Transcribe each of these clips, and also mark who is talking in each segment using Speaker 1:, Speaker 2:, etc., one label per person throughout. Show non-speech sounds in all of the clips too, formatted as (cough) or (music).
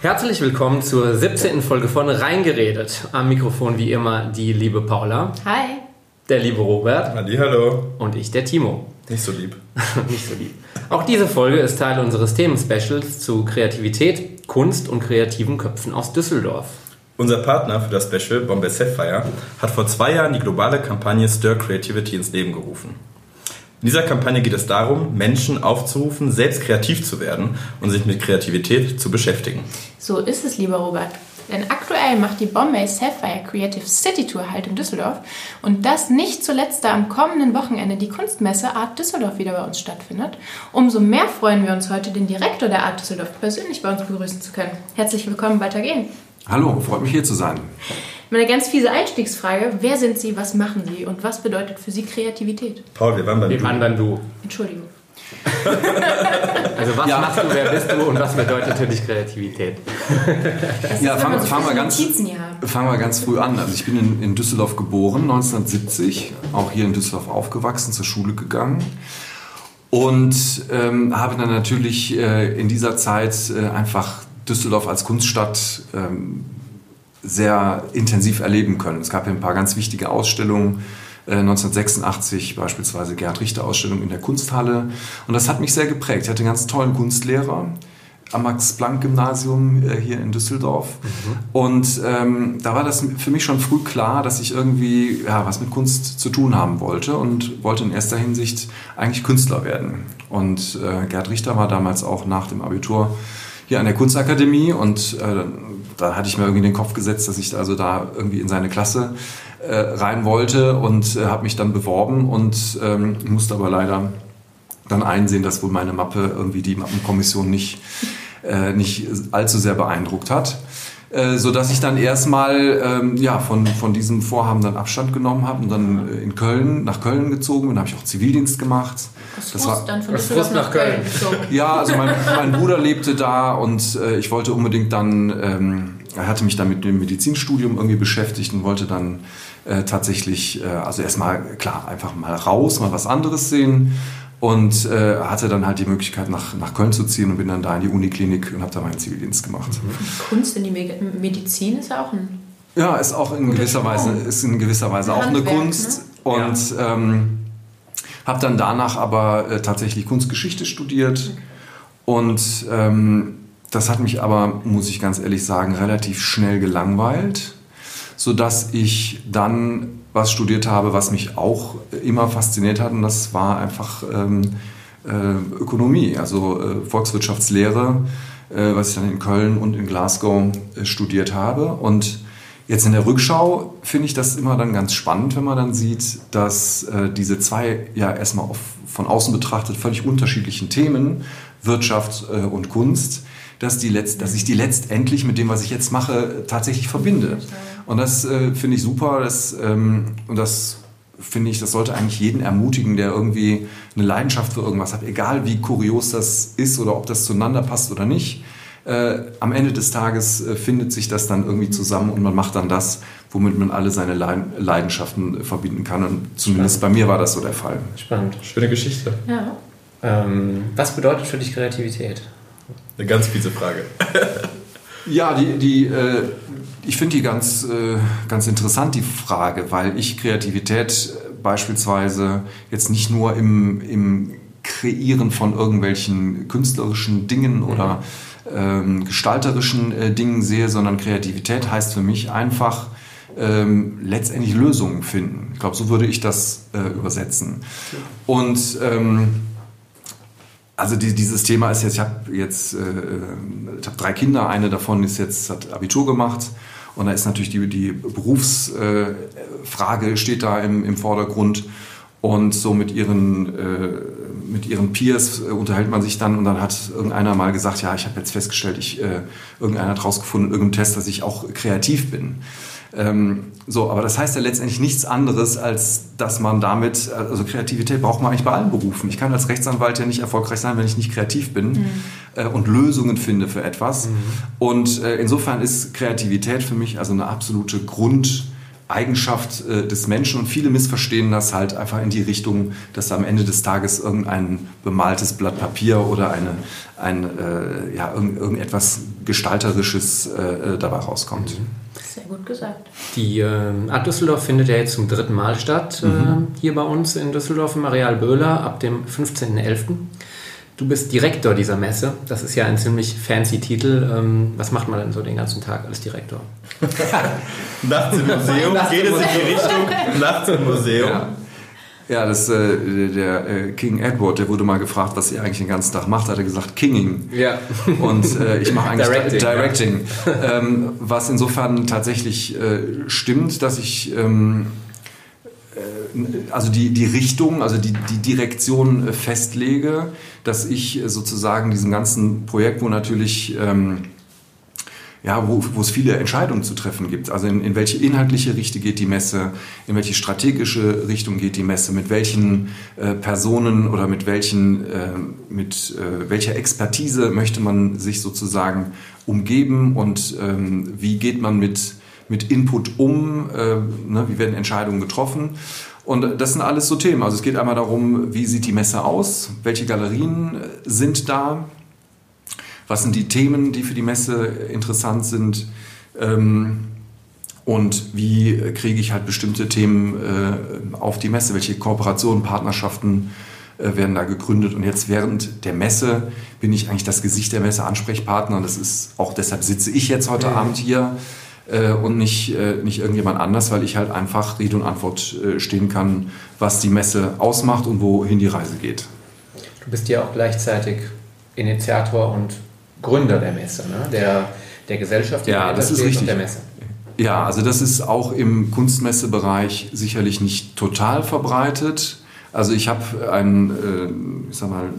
Speaker 1: Herzlich willkommen zur 17. Folge von Reingeredet. Am Mikrofon wie immer die liebe Paula.
Speaker 2: Hi.
Speaker 1: Der liebe Robert.
Speaker 3: Halli, hallo.
Speaker 1: Und ich, der Timo.
Speaker 3: Nicht so lieb. (laughs)
Speaker 1: Nicht so lieb. Auch diese Folge ist Teil unseres Themenspecials zu Kreativität, Kunst und kreativen Köpfen aus Düsseldorf.
Speaker 3: Unser Partner für das Special, Bombay Sapphire, hat vor zwei Jahren die globale Kampagne Stir Creativity ins Leben gerufen. In dieser Kampagne geht es darum, Menschen aufzurufen, selbst kreativ zu werden und sich mit Kreativität zu beschäftigen.
Speaker 2: So ist es, lieber Robert. Denn aktuell macht die Bombay Sapphire Creative City Tour halt in Düsseldorf und das nicht zuletzt da am kommenden Wochenende die Kunstmesse Art Düsseldorf wieder bei uns stattfindet. Umso mehr freuen wir uns heute, den Direktor der Art Düsseldorf persönlich bei uns begrüßen zu können. Herzlich willkommen, Walter Gehn.
Speaker 4: Hallo, freut mich hier zu sein.
Speaker 2: Meine ganz fiese Einstiegsfrage: Wer sind Sie, was machen Sie und was bedeutet für Sie Kreativität?
Speaker 3: Paul, wir waren beim
Speaker 1: Wir waren Du.
Speaker 2: Entschuldigung.
Speaker 1: Also was
Speaker 4: Ja.
Speaker 1: machst du, wer bist du und was bedeutet für dich Kreativität?
Speaker 2: Das
Speaker 4: Ja, fangen-
Speaker 2: so
Speaker 4: fangen wir ganz-. Fangen wir ganz früh an. Also ich bin in, in Düsseldorf geboren, 1970, auch hier in Düsseldorf aufgewachsen, zur Schule gegangen und ähm, habe dann natürlich äh, in dieser Zeit äh, einfach Düsseldorf als Kunststadt ähm, sehr intensiv erleben können. Es gab ja ein paar ganz wichtige Ausstellungen. Äh, 1986 beispielsweise Gerhard Richter Ausstellung in der Kunsthalle. Und das hat mich sehr geprägt. Ich hatte einen ganz tollen Kunstlehrer am Max-Planck-Gymnasium äh, hier in Düsseldorf. Und ähm, da war das für mich schon früh klar, dass ich irgendwie ja, was mit Kunst zu tun haben wollte und wollte in erster Hinsicht eigentlich Künstler werden. Und äh, Gerhard Richter war damals auch nach dem Abitur hier an der Kunstakademie und äh, da hatte ich mir irgendwie in den Kopf gesetzt, dass ich also da irgendwie in seine Klasse äh, rein wollte und äh, habe mich dann beworben und ähm, musste aber leider dann einsehen, dass wohl meine Mappe irgendwie die Mappenkommission nicht, äh, nicht allzu sehr beeindruckt hat. Äh, so dass ich dann erstmal ähm, ja, von, von diesem Vorhaben dann Abstand genommen habe und dann äh, in Köln, nach Köln gezogen bin. Da habe ich auch Zivildienst gemacht. Das
Speaker 2: Frust
Speaker 4: war-
Speaker 2: dann von
Speaker 1: Frust
Speaker 2: nach
Speaker 1: nach
Speaker 2: Köln
Speaker 1: Köln.
Speaker 4: Ja, also mein, mein Bruder lebte da und äh, ich wollte unbedingt dann, ähm, er hatte mich dann mit dem Medizinstudium irgendwie beschäftigt und wollte dann äh, tatsächlich, äh, also erstmal, klar, einfach mal raus, mal was anderes sehen und äh, hatte dann halt die Möglichkeit nach, nach Köln zu ziehen und bin dann da in die Uniklinik und habe da meinen Zivildienst gemacht.
Speaker 2: Kunst in die Me- Medizin ist ja auch ein.
Speaker 4: Ja, ist auch in gewisser Weise, ist in gewisser Weise
Speaker 2: Ein
Speaker 4: auch eine Kunst. Und ähm, habe dann danach aber äh, tatsächlich Kunstgeschichte studiert. Und ähm, das hat mich aber, muss ich ganz ehrlich sagen, relativ schnell gelangweilt, sodass ich dann was studiert habe, was mich auch immer fasziniert hat. Und das war einfach ähm, äh, Ökonomie, also äh, Volkswirtschaftslehre, äh, was ich dann in Köln und in Glasgow äh, studiert habe. Und jetzt in der Rückschau finde ich das immer dann ganz spannend, wenn man dann sieht, dass äh, diese zwei ja erstmal auf, von außen betrachtet völlig unterschiedlichen Themen, Wirtschaft äh, und Kunst, dass, die letzt, dass ich die letztendlich mit dem, was ich jetzt mache, tatsächlich verbinde. Und das äh, finde ich super. Das, ähm, und das finde ich, das sollte eigentlich jeden ermutigen, der irgendwie eine Leidenschaft für irgendwas hat, egal wie kurios das ist oder ob das zueinander passt oder nicht. Äh, am Ende des Tages äh, findet sich das dann irgendwie zusammen und man macht dann das, womit man alle seine Leid- Leidenschaften äh, verbinden kann. Und zumindest bei mir war das so der Fall.
Speaker 1: Spannend.
Speaker 3: Schöne Geschichte.
Speaker 2: Ja.
Speaker 1: Ähm, was bedeutet für dich Kreativität?
Speaker 3: Eine ganz fiese Frage. (laughs)
Speaker 4: Ja, die, die, äh, ich finde die ganz, äh, ganz interessant, die Frage, weil ich Kreativität äh, beispielsweise jetzt nicht nur im, im Kreieren von irgendwelchen künstlerischen Dingen oder ähm, gestalterischen äh, Dingen sehe, sondern Kreativität heißt für mich einfach ähm, letztendlich Lösungen finden. Ich glaube, so würde ich das äh, übersetzen. Und ähm, also die, dieses Thema ist jetzt, ich habe jetzt, äh, ich habe drei Kinder, eine davon ist jetzt, hat Abitur gemacht. Und da ist natürlich die, die Berufsfrage äh, steht da im, im Vordergrund. Und so mit ihren, äh, mit ihren Peers äh, unterhält man sich dann. Und dann hat irgendeiner mal gesagt, ja, ich habe jetzt festgestellt, ich, äh, irgendeiner hat rausgefunden, in irgendeinem Test, dass ich auch kreativ bin. Ähm, so, aber das heißt ja letztendlich nichts anderes, als dass man damit, also Kreativität braucht man eigentlich bei allen Berufen. Ich kann als Rechtsanwalt ja nicht erfolgreich sein, wenn ich nicht kreativ bin äh, und Lösungen finde für etwas. Und äh, insofern ist Kreativität für mich also eine absolute Grund, Eigenschaft äh, des Menschen und viele missverstehen das halt einfach in die Richtung, dass am Ende des Tages irgendein bemaltes Blatt Papier oder eine, ein, äh, ja, irgend, irgendetwas Gestalterisches äh, dabei rauskommt.
Speaker 2: Sehr gut gesagt.
Speaker 1: Die äh, Art Düsseldorf findet ja jetzt zum dritten Mal statt, mhm. hier bei uns in Düsseldorf im Areal Böhler ab dem 15.11. Du bist Direktor dieser Messe. Das ist ja ein ziemlich fancy Titel. Ähm, was macht man denn so den ganzen Tag als Direktor? (laughs)
Speaker 3: nachts im Museum, geht es in die Richtung nachts im Museum.
Speaker 4: Ja. Ja, das, äh, der äh, King Edward, der wurde mal gefragt, was er eigentlich den ganzen Tag macht, hat er gesagt Kinging.
Speaker 1: Ja.
Speaker 4: Und äh, ich mache eigentlich (laughs) Directing. Directing ja. ähm, was insofern tatsächlich äh, stimmt, dass ich ähm, äh, also die, die Richtung, also die, die Direktion festlege, dass ich sozusagen diesem ganzen Projekt, wo natürlich ähm, ja, wo, wo es viele Entscheidungen zu treffen gibt. Also in, in welche inhaltliche Richtung geht die Messe, in welche strategische Richtung geht die Messe, mit welchen äh, Personen oder mit welchen, äh, mit äh, welcher Expertise möchte man sich sozusagen umgeben und ähm, wie geht man mit, mit Input um, äh, ne, wie werden Entscheidungen getroffen. Und das sind alles so Themen. Also es geht einmal darum, wie sieht die Messe aus, welche Galerien äh, sind da, was sind die Themen, die für die Messe interessant sind ähm, und wie kriege ich halt bestimmte Themen äh, auf die Messe, welche Kooperationen, Partnerschaften äh, werden da gegründet. Und jetzt während der Messe bin ich eigentlich das Gesicht der Messe, Ansprechpartner. Und das ist auch deshalb sitze ich jetzt heute mhm. Abend hier äh, und nicht, äh, nicht irgendjemand anders, weil ich halt einfach Rede und Antwort äh, stehen kann, was die Messe ausmacht und wohin die Reise geht.
Speaker 1: Du bist ja auch gleichzeitig Initiator und Gründer der Messe, ne? der, der Gesellschaft,
Speaker 4: die ja, das ist richtig. der Messe. Ja, also das ist auch im Kunstmessebereich sicherlich nicht total verbreitet. Also ich habe ein, äh, ich sag mal,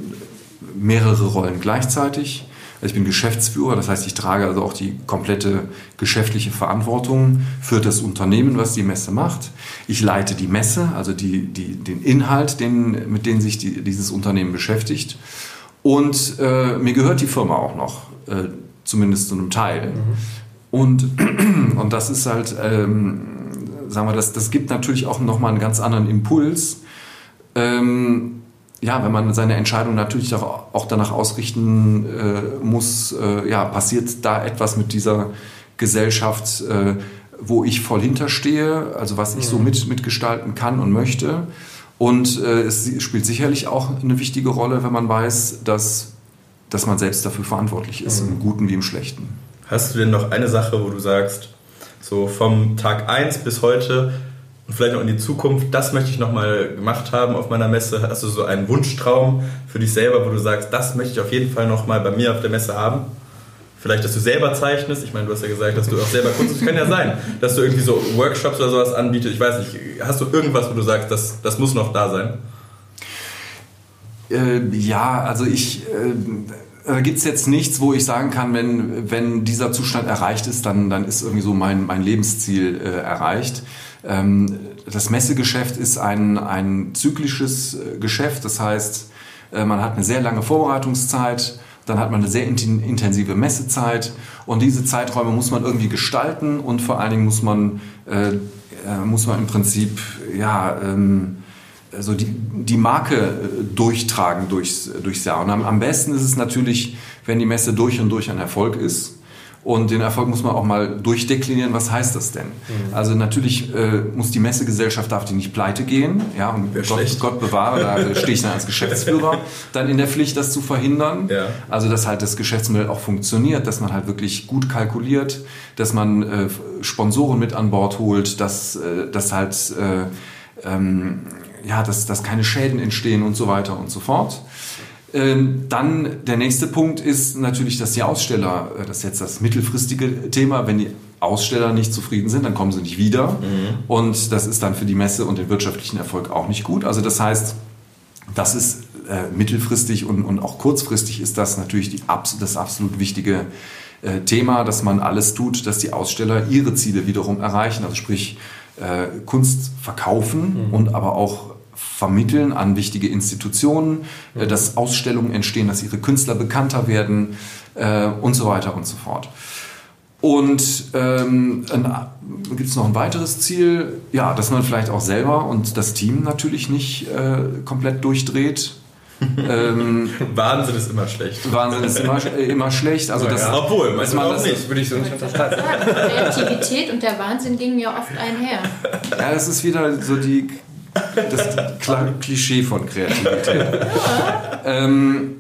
Speaker 4: mehrere Rollen gleichzeitig. Also ich bin Geschäftsführer, das heißt, ich trage also auch die komplette geschäftliche Verantwortung für das Unternehmen, was die Messe macht. Ich leite die Messe, also die, die, den Inhalt, den, mit dem sich die, dieses Unternehmen beschäftigt. Und äh, mir gehört die Firma auch noch, äh, zumindest zu einem Teil. Mhm. Und, (clears throat) und das ist halt, ähm, sagen wir, das, das gibt natürlich auch nochmal einen ganz anderen Impuls. Ähm, ja, wenn man seine Entscheidung natürlich auch, auch danach ausrichten äh, muss, äh, ja, passiert da etwas mit dieser Gesellschaft, äh, wo ich voll hinterstehe, also was ich so mhm. mit, mitgestalten kann und möchte. Und äh, es spielt sicherlich auch eine wichtige Rolle, wenn man weiß, dass, dass man selbst dafür verantwortlich ist, mhm. im Guten wie im Schlechten.
Speaker 3: Hast du denn noch eine Sache, wo du sagst, so vom Tag 1 bis heute und vielleicht auch in die Zukunft, das möchte ich nochmal gemacht haben auf meiner Messe? Hast du so einen Wunschtraum für dich selber, wo du sagst, das möchte ich auf jeden Fall nochmal bei mir auf der Messe haben? Vielleicht, dass du selber zeichnest. Ich meine, du hast ja gesagt, dass du auch selber Kunst. Es kann ja sein, dass du irgendwie so Workshops oder sowas anbietest. Ich weiß nicht, hast du irgendwas, wo du sagst, das, das muss noch da sein?
Speaker 4: Äh, ja, also ich. Äh, da gibt es jetzt nichts, wo ich sagen kann, wenn, wenn dieser Zustand erreicht ist, dann, dann ist irgendwie so mein, mein Lebensziel äh, erreicht. Ähm, das Messegeschäft ist ein, ein zyklisches äh, Geschäft, das heißt, äh, man hat eine sehr lange Vorbereitungszeit dann hat man eine sehr intensive Messezeit und diese Zeiträume muss man irgendwie gestalten und vor allen Dingen muss man, äh, äh muss man im Prinzip ja, ähm, also die, die Marke äh, durchtragen durchs, durchs Jahr. Und am, am besten ist es natürlich, wenn die Messe durch und durch ein Erfolg ist und den Erfolg muss man auch mal durchdeklinieren, was heißt das denn? Mhm. Also natürlich äh, muss die Messegesellschaft, darf die nicht pleite gehen, ja, und Gott, Gott, bewahre, da (laughs) stehe ich dann als Geschäftsführer dann in der Pflicht, das zu verhindern. Ja. Also dass halt das Geschäftsmodell auch funktioniert, dass man halt wirklich gut kalkuliert, dass man äh, Sponsoren mit an Bord holt, dass, äh, dass halt äh, ähm, ja, dass, dass keine Schäden entstehen und so weiter und so fort. Ähm, dann der nächste Punkt ist natürlich, dass die Aussteller, äh, das ist jetzt das mittelfristige Thema, wenn die Aussteller nicht zufrieden sind, dann kommen sie nicht wieder. Mhm. Und das ist dann für die Messe und den wirtschaftlichen Erfolg auch nicht gut. Also das heißt, das ist äh, mittelfristig und, und auch kurzfristig ist das natürlich die, das absolut wichtige äh, Thema, dass man alles tut, dass die Aussteller ihre Ziele wiederum erreichen. Also sprich, äh, Kunst verkaufen mhm. und aber auch vermitteln an wichtige Institutionen, äh, dass Ausstellungen entstehen, dass ihre Künstler bekannter werden äh, und so weiter und so fort. Und ähm, gibt es noch ein weiteres Ziel? Ja, dass man vielleicht auch selber und das Team natürlich nicht äh, komplett durchdreht. (laughs)
Speaker 3: ähm, Wahnsinn ist immer schlecht.
Speaker 4: Wahnsinn ist immer, äh, immer schlecht. Also das,
Speaker 3: ja, obwohl, manchmal auch nicht.
Speaker 1: Würde ich so nicht unterschreiben.
Speaker 2: Kreativität und der Wahnsinn gingen ja oft einher.
Speaker 4: Ja, es ist wieder so die, das Klischee von Kreativität. Ähm,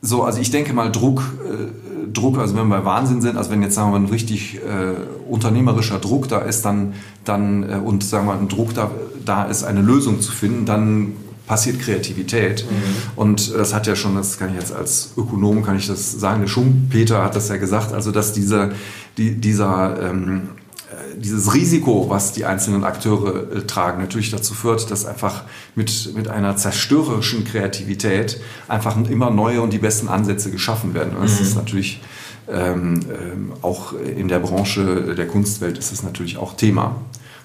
Speaker 4: so, also ich denke mal, Druck, äh, Druck, also wenn wir bei Wahnsinn sind, also wenn jetzt sagen wir mal ein richtig äh, unternehmerischer Druck da ist, dann, dann äh, und sagen wir mal ein Druck da, da ist, eine Lösung zu finden, dann passiert Kreativität. Mhm. Und das hat ja schon, das kann ich jetzt als Ökonom, kann ich das sagen, der Schumpeter hat das ja gesagt, also dass diese, die, dieser ähm, dieses Risiko, was die einzelnen Akteure äh, tragen, natürlich dazu führt, dass einfach mit, mit einer zerstörerischen Kreativität einfach immer neue und die besten Ansätze geschaffen werden. Und das mhm. ist natürlich ähm, ähm, auch in der Branche der Kunstwelt ist es natürlich auch Thema.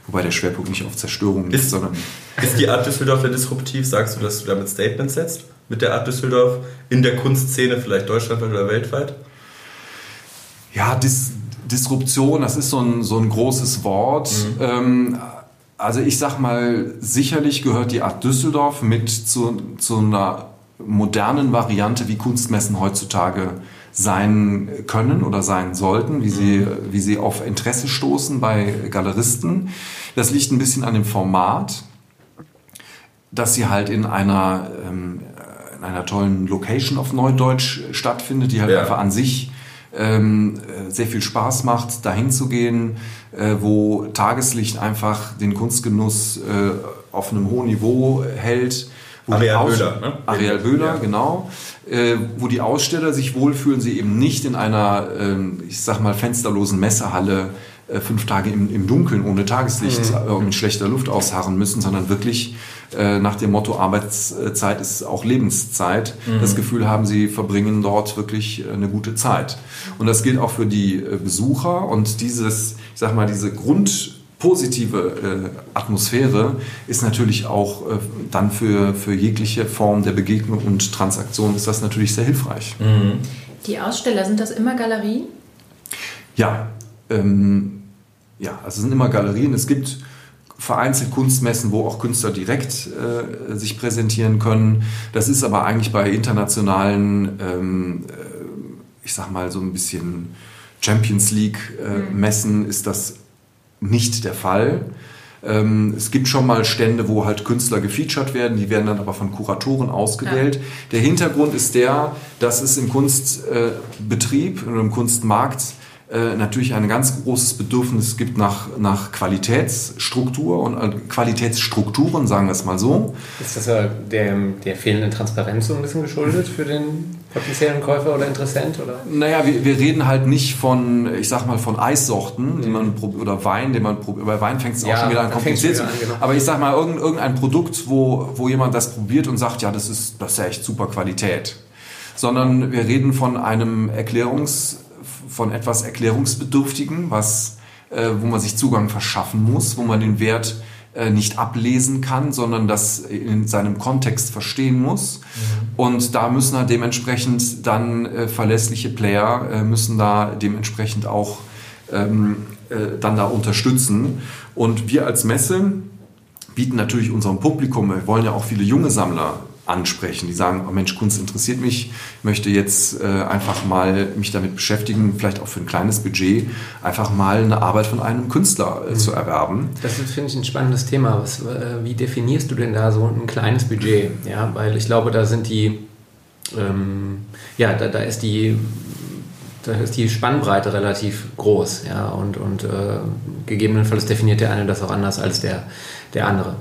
Speaker 4: Wobei der Schwerpunkt nicht auf Zerstörung
Speaker 3: ist, sondern. Ist die Art Düsseldorf denn disruptiv? Sagst du, dass du damit Statements setzt? Mit der Art Düsseldorf in der Kunstszene, vielleicht deutschlandweit oder weltweit?
Speaker 4: Ja, dis Disruption, das ist so ein, so ein großes Wort. Mhm. Ähm, also ich sag mal, sicherlich gehört die Art Düsseldorf mit zu, zu einer modernen Variante, wie Kunstmessen heutzutage sein können oder sein sollten, wie sie, mhm. wie sie auf Interesse stoßen bei Galeristen. Das liegt ein bisschen an dem Format, dass sie halt in einer, ähm, in einer tollen Location auf Neudeutsch stattfindet, die halt ja. einfach an sich ähm, äh, sehr viel Spaß macht, dahin zu gehen, äh, wo Tageslicht einfach den Kunstgenuss äh, auf einem hohen Niveau hält.
Speaker 3: Areal Böhler, ne?
Speaker 4: Areal Böhler, ja. genau. Äh, wo die Aussteller sich wohlfühlen, sie eben nicht in einer, äh, ich sag mal, fensterlosen Messehalle äh, fünf Tage im, im Dunkeln ohne Tageslicht mhm. und mit schlechter Luft ausharren müssen, sondern wirklich äh, nach dem Motto Arbeitszeit ist auch Lebenszeit, mhm. das Gefühl haben, sie verbringen dort wirklich eine gute Zeit. Und das gilt auch für die äh, Besucher und dieses, ich sag mal, diese grundpositive äh, Atmosphäre ist natürlich auch äh, dann für, für jegliche Form der Begegnung und Transaktion ist das natürlich sehr hilfreich. Mhm.
Speaker 2: Die Aussteller, sind das immer Galerien?
Speaker 4: Ja, ähm, ja, also es sind immer Galerien. Es gibt vereinzelt Kunstmessen, wo auch Künstler direkt äh, sich präsentieren können. Das ist aber eigentlich bei internationalen, ähm, äh, ich sag mal so ein bisschen Champions League äh, mhm. Messen ist das nicht der Fall. Ähm, es gibt schon mal Stände, wo halt Künstler gefeatured werden, die werden dann aber von Kuratoren ausgewählt. Ja. Der Hintergrund ist der, dass es im Kunstbetrieb und im Kunstmarkt äh, natürlich ein ganz großes Bedürfnis gibt nach, nach Qualitätsstruktur und äh, Qualitätsstrukturen, sagen wir es mal so.
Speaker 1: Ist das ja der, der fehlenden Transparenz so ein bisschen geschuldet für den potenziellen Käufer oder Interessent? Oder?
Speaker 4: Naja, wir, wir reden halt nicht von, ich sag mal, von Eissorten, die man oder Wein, den man bei Wein fängt es auch ja, schon wieder an kompliziert zu. Genau. Aber ich sag mal, irgendein Produkt, wo, wo jemand das probiert und sagt, ja, das ist, das ist ja echt super Qualität. Sondern wir reden von einem Erklärungs- von etwas Erklärungsbedürftigen, was, äh, wo man sich Zugang verschaffen muss, wo man den Wert äh, nicht ablesen kann, sondern das in seinem Kontext verstehen muss. Mhm. Und da müssen halt dementsprechend dann äh, verlässliche Player äh, müssen da dementsprechend auch ähm, äh, dann da unterstützen. Und wir als Messe bieten natürlich unserem Publikum, wir wollen ja auch viele junge Sammler ansprechen, die sagen, oh Mensch, Kunst interessiert mich, möchte jetzt äh, einfach mal mich damit beschäftigen, vielleicht auch für ein kleines Budget, einfach mal eine Arbeit von einem Künstler äh, mhm. zu erwerben.
Speaker 1: Das finde ich ein spannendes Thema. Was, äh, wie definierst du denn da so ein kleines Budget? Ja, weil ich glaube, da sind die, ähm, ja, da, da ist die da ist die Spannbreite relativ groß, ja, und, und äh, gegebenenfalls definiert der eine das auch anders als der, der andere.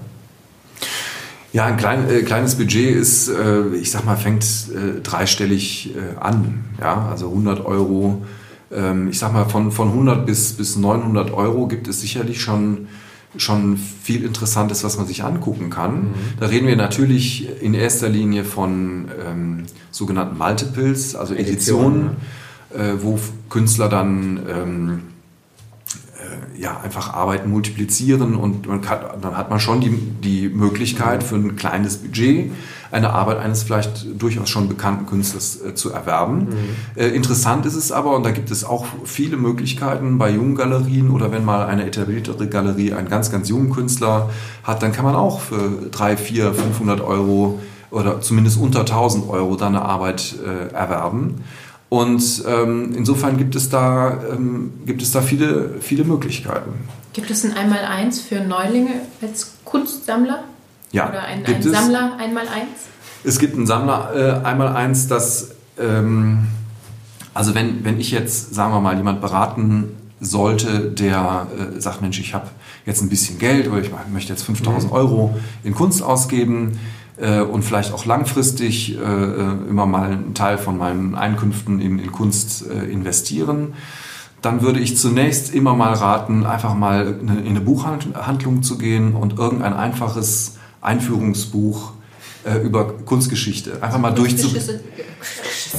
Speaker 4: Ja, ein klein, äh, kleines Budget ist, äh, ich sag mal, fängt äh, dreistellig äh, an. Ja, also 100 Euro. Ähm, ich sag mal, von, von 100 bis, bis 900 Euro gibt es sicherlich schon, schon viel Interessantes, was man sich angucken kann. Mhm. Da reden wir natürlich in erster Linie von ähm, sogenannten Multiples, also Editionen, Edition, äh, wo Künstler dann ähm, ja, einfach Arbeiten multiplizieren und man kann, dann hat man schon die, die Möglichkeit für ein kleines Budget eine Arbeit eines vielleicht durchaus schon bekannten Künstlers äh, zu erwerben. Mhm. Äh, interessant ist es aber, und da gibt es auch viele Möglichkeiten bei jungen Galerien oder wenn mal eine etabliertere Galerie einen ganz, ganz jungen Künstler hat, dann kann man auch für 3, 4, 500 Euro oder zumindest unter 1000 Euro dann eine Arbeit äh, erwerben. Und ähm, insofern gibt es da, ähm, gibt es da viele, viele Möglichkeiten.
Speaker 2: Gibt es ein Einmaleins für Neulinge als Kunstsammler?
Speaker 4: Ja.
Speaker 2: Oder ein, ein Sammler Einmaleins?
Speaker 4: Es gibt ein Sammler äh, Einmaleins, das, ähm, also wenn, wenn ich jetzt, sagen wir mal, jemand beraten sollte, der äh, sagt, Mensch, ich habe jetzt ein bisschen Geld oder ich möchte jetzt 5000 mhm. Euro in Kunst ausgeben, äh, und vielleicht auch langfristig äh, äh, immer mal einen Teil von meinen Einkünften in, in Kunst äh, investieren, dann würde ich zunächst immer mal raten, einfach mal in eine Buchhandlung zu gehen und irgendein einfaches Einführungsbuch äh, über Kunstgeschichte einfach mal durchzublättern.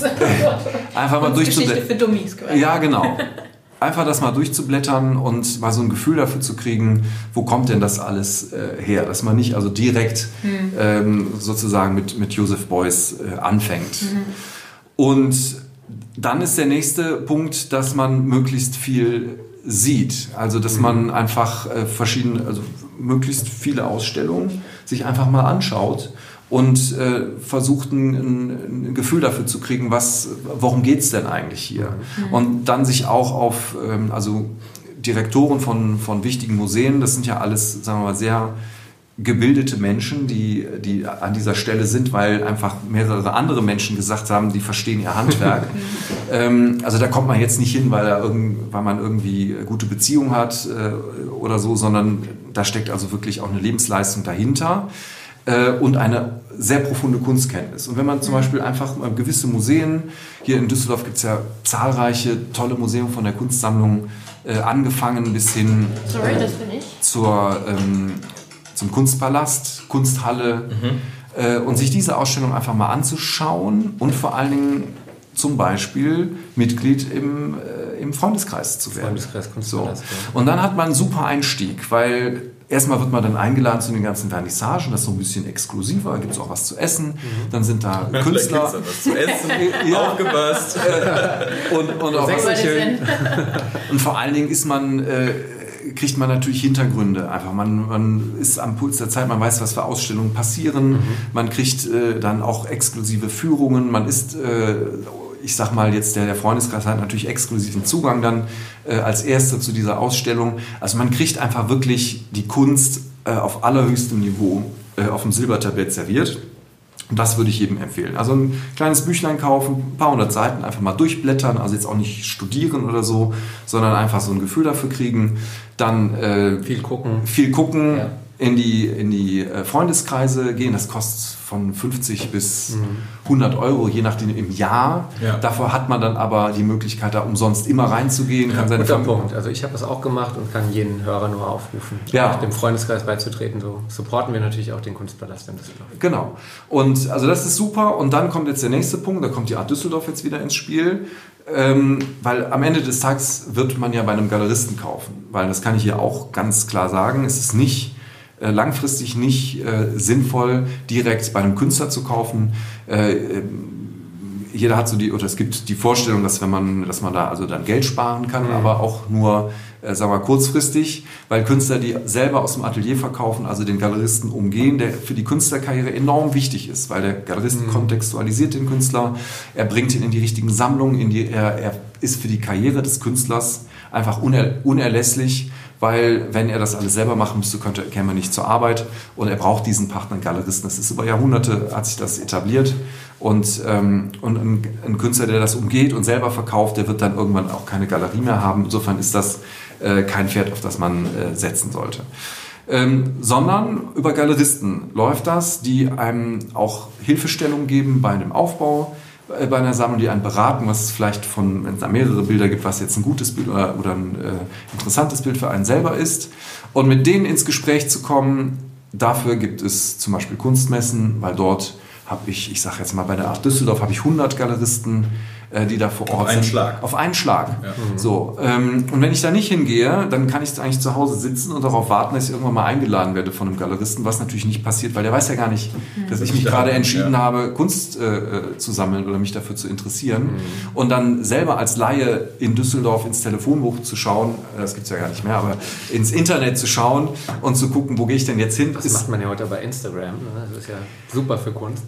Speaker 4: (laughs) einfach mal
Speaker 2: Dummies.
Speaker 4: Ja, genau einfach das mal durchzublättern und mal so ein Gefühl dafür zu kriegen, wo kommt denn das alles äh, her? Dass man nicht also direkt mhm. ähm, sozusagen mit, mit Joseph Beuys äh, anfängt. Mhm. Und dann ist der nächste Punkt, dass man möglichst viel sieht. Also dass man einfach äh, verschiedene, also möglichst viele Ausstellungen sich einfach mal anschaut und äh, versucht ein, ein, Gefühl dafür zu kriegen, was, worum geht es denn eigentlich hier? Mhm. Und dann sich auch auf, ähm, also Direktoren von, von wichtigen Museen, das sind ja alles, sagen wir mal, sehr gebildete Menschen, die, die an dieser Stelle sind, weil einfach mehrere andere Menschen gesagt haben, die verstehen ihr Handwerk. (laughs) (laughs) ähm, also da kommt man jetzt nicht hin, weil, irgend, weil man irgendwie gute Beziehungen hat äh, oder so, sondern da steckt also wirklich auch eine Lebensleistung dahinter äh, und eine sehr profunde Kunstkenntnis. Und wenn man zum mhm. Beispiel einfach gewisse Museen, hier in Düsseldorf gibt es ja zahlreiche tolle Museen von der Kunstsammlung, äh, angefangen bis hin
Speaker 2: Sorry, äh,
Speaker 4: zur, ähm, zum Kunstpalast, Kunsthalle mhm. äh, und sich diese Ausstellung einfach mal anzuschauen und vor allen Dingen zum Beispiel Mitglied im, äh, im Freundeskreis zu werden.
Speaker 1: Freundeskreis Kunstpalast,
Speaker 4: so. Und dann hat man einen super Einstieg, weil Erstmal wird man dann eingeladen zu den ganzen Vernissagen, das ist so ein bisschen exklusiver, gibt es auch was zu essen. Mhm. Dann sind da Künstler.
Speaker 3: Da was zu essen, (laughs) ja. aufgepasst. (laughs)
Speaker 4: und, und, auch was (laughs) und vor allen Dingen ist man, äh, kriegt man natürlich Hintergründe. Einfach man, man ist am Puls der Zeit, man weiß, was für Ausstellungen passieren. Mhm. Man kriegt äh, dann auch exklusive Führungen. Man ist äh, ich sag mal jetzt, der, der Freundeskreis hat natürlich exklusiven Zugang dann äh, als Erster zu dieser Ausstellung. Also man kriegt einfach wirklich die Kunst äh, auf allerhöchstem Niveau äh, auf dem Silbertablett serviert. Und das würde ich jedem empfehlen. Also ein kleines Büchlein kaufen, ein paar hundert Seiten einfach mal durchblättern, also jetzt auch nicht studieren oder so, sondern einfach so ein Gefühl dafür kriegen. Dann
Speaker 1: äh, viel gucken.
Speaker 4: Viel gucken. Ja in die, in die äh, Freundeskreise gehen. Das kostet von 50 bis mhm. 100 Euro, je nachdem im Jahr. Ja. Davor hat man dann aber die Möglichkeit, da umsonst immer reinzugehen.
Speaker 1: Ja, kann seine guter Punkt. Also ich habe das auch gemacht und kann jeden Hörer nur aufrufen,
Speaker 4: ja.
Speaker 1: dem Freundeskreis beizutreten. So supporten wir natürlich auch den Kunstpalast in Düsseldorf.
Speaker 4: Genau. Und also das ist super. Und dann kommt jetzt der nächste Punkt. Da kommt die Art Düsseldorf jetzt wieder ins Spiel. Ähm, weil am Ende des Tages wird man ja bei einem Galeristen kaufen. Weil das kann ich hier auch ganz klar sagen. Es ist nicht langfristig nicht äh, sinnvoll, direkt bei einem Künstler zu kaufen. Äh, jeder hat so die, oder es gibt die Vorstellung, dass wenn man, dass man da also dann Geld sparen kann, mhm. aber auch nur, äh, sagen wir kurzfristig, weil Künstler, die selber aus dem Atelier verkaufen, also den Galeristen umgehen, der für die Künstlerkarriere enorm wichtig ist, weil der Galerist mhm. kontextualisiert den Künstler, er bringt ihn in die richtigen Sammlungen, in die, er, er ist für die Karriere des Künstlers einfach uner, unerlässlich weil wenn er das alles selber machen müsste, könnte, käme er nicht zur Arbeit und er braucht diesen Partner Galeristen. Das ist über Jahrhunderte, hat sich das etabliert und, ähm, und ein, ein, Künstler, der das umgeht und selber verkauft, der wird dann irgendwann auch keine Galerie mehr haben. Insofern ist das äh, kein Pferd, auf das man äh, setzen sollte. Ähm, sondern über Galeristen läuft das, die einem auch Hilfestellung geben bei einem Aufbau, bei einer Sammlung, die einen beraten, was es vielleicht von, wenn es da mehrere Bilder gibt, was jetzt ein gutes Bild oder, oder ein äh, interessantes Bild für einen selber ist. Und mit denen ins Gespräch zu kommen, dafür gibt es zum Beispiel Kunstmessen, weil dort habe ich, ich sage jetzt mal bei der Art Düsseldorf, habe ich 100 Galeristen äh, die da vor Ort
Speaker 3: Auf einen
Speaker 4: sind.
Speaker 3: Schlag.
Speaker 4: Auf einen Schlag. So, ähm, und wenn ich da nicht hingehe, dann kann ich eigentlich zu Hause sitzen und darauf warten, dass ich irgendwann mal eingeladen werde von einem Galeristen, was natürlich nicht passiert, weil der weiß ja gar nicht, dass ich mich
Speaker 3: Ja,
Speaker 4: gerade entschieden
Speaker 3: ja.
Speaker 4: habe, Kunst äh, äh, zu sammeln oder mich dafür zu interessieren. Und dann selber als Laie in Düsseldorf ins Telefonbuch zu schauen, äh, das gibt's ja gar nicht mehr, aber ins Internet zu schauen und zu gucken, wo gehe ich denn jetzt hin,
Speaker 1: Das
Speaker 4: ist
Speaker 1: macht man ja heute bei Instagram. Ne? Das ist ja super für Kunst.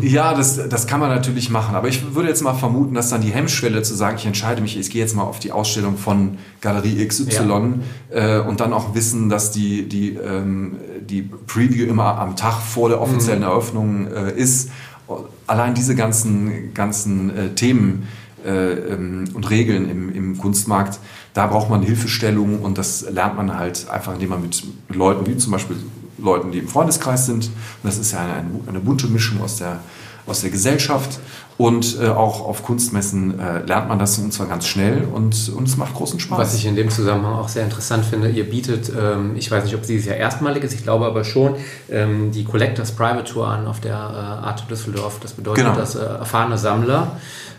Speaker 4: Ja, das, das kann man natürlich machen. Aber ich würde jetzt mal vermuten, dass dann die Hemmschwelle zu sagen, ich entscheide mich, ich gehe jetzt mal auf die Ausstellung von Galerie XY äh, und dann auch wissen, dass die, die, ähm, die Preview immer am Tag vor der offiziellen Eröffnung äh, ist. Allein diese ganzen, ganzen äh, Themen äh, ähm, und Regeln im, im Kunstmarkt, da braucht man Hilfestellung und das lernt man halt einfach, indem man mit Leuten wie zum Beispiel Leuten, die im Freundeskreis sind. Und das ist ja eine, eine, bunte Mischung aus der, aus der Gesellschaft. Und äh, auch auf Kunstmessen äh, lernt man das und zwar ganz schnell und, und es macht großen Spaß.
Speaker 1: Was ich in dem Zusammenhang auch sehr interessant finde, ihr bietet, ähm, ich weiß nicht, ob dieses Jahr erstmalig ist, ich glaube aber schon, ähm, die Collectors Private Tour an auf der äh, Arte Düsseldorf. Das bedeutet,
Speaker 4: Genau.
Speaker 1: dass äh, erfahrene Sammler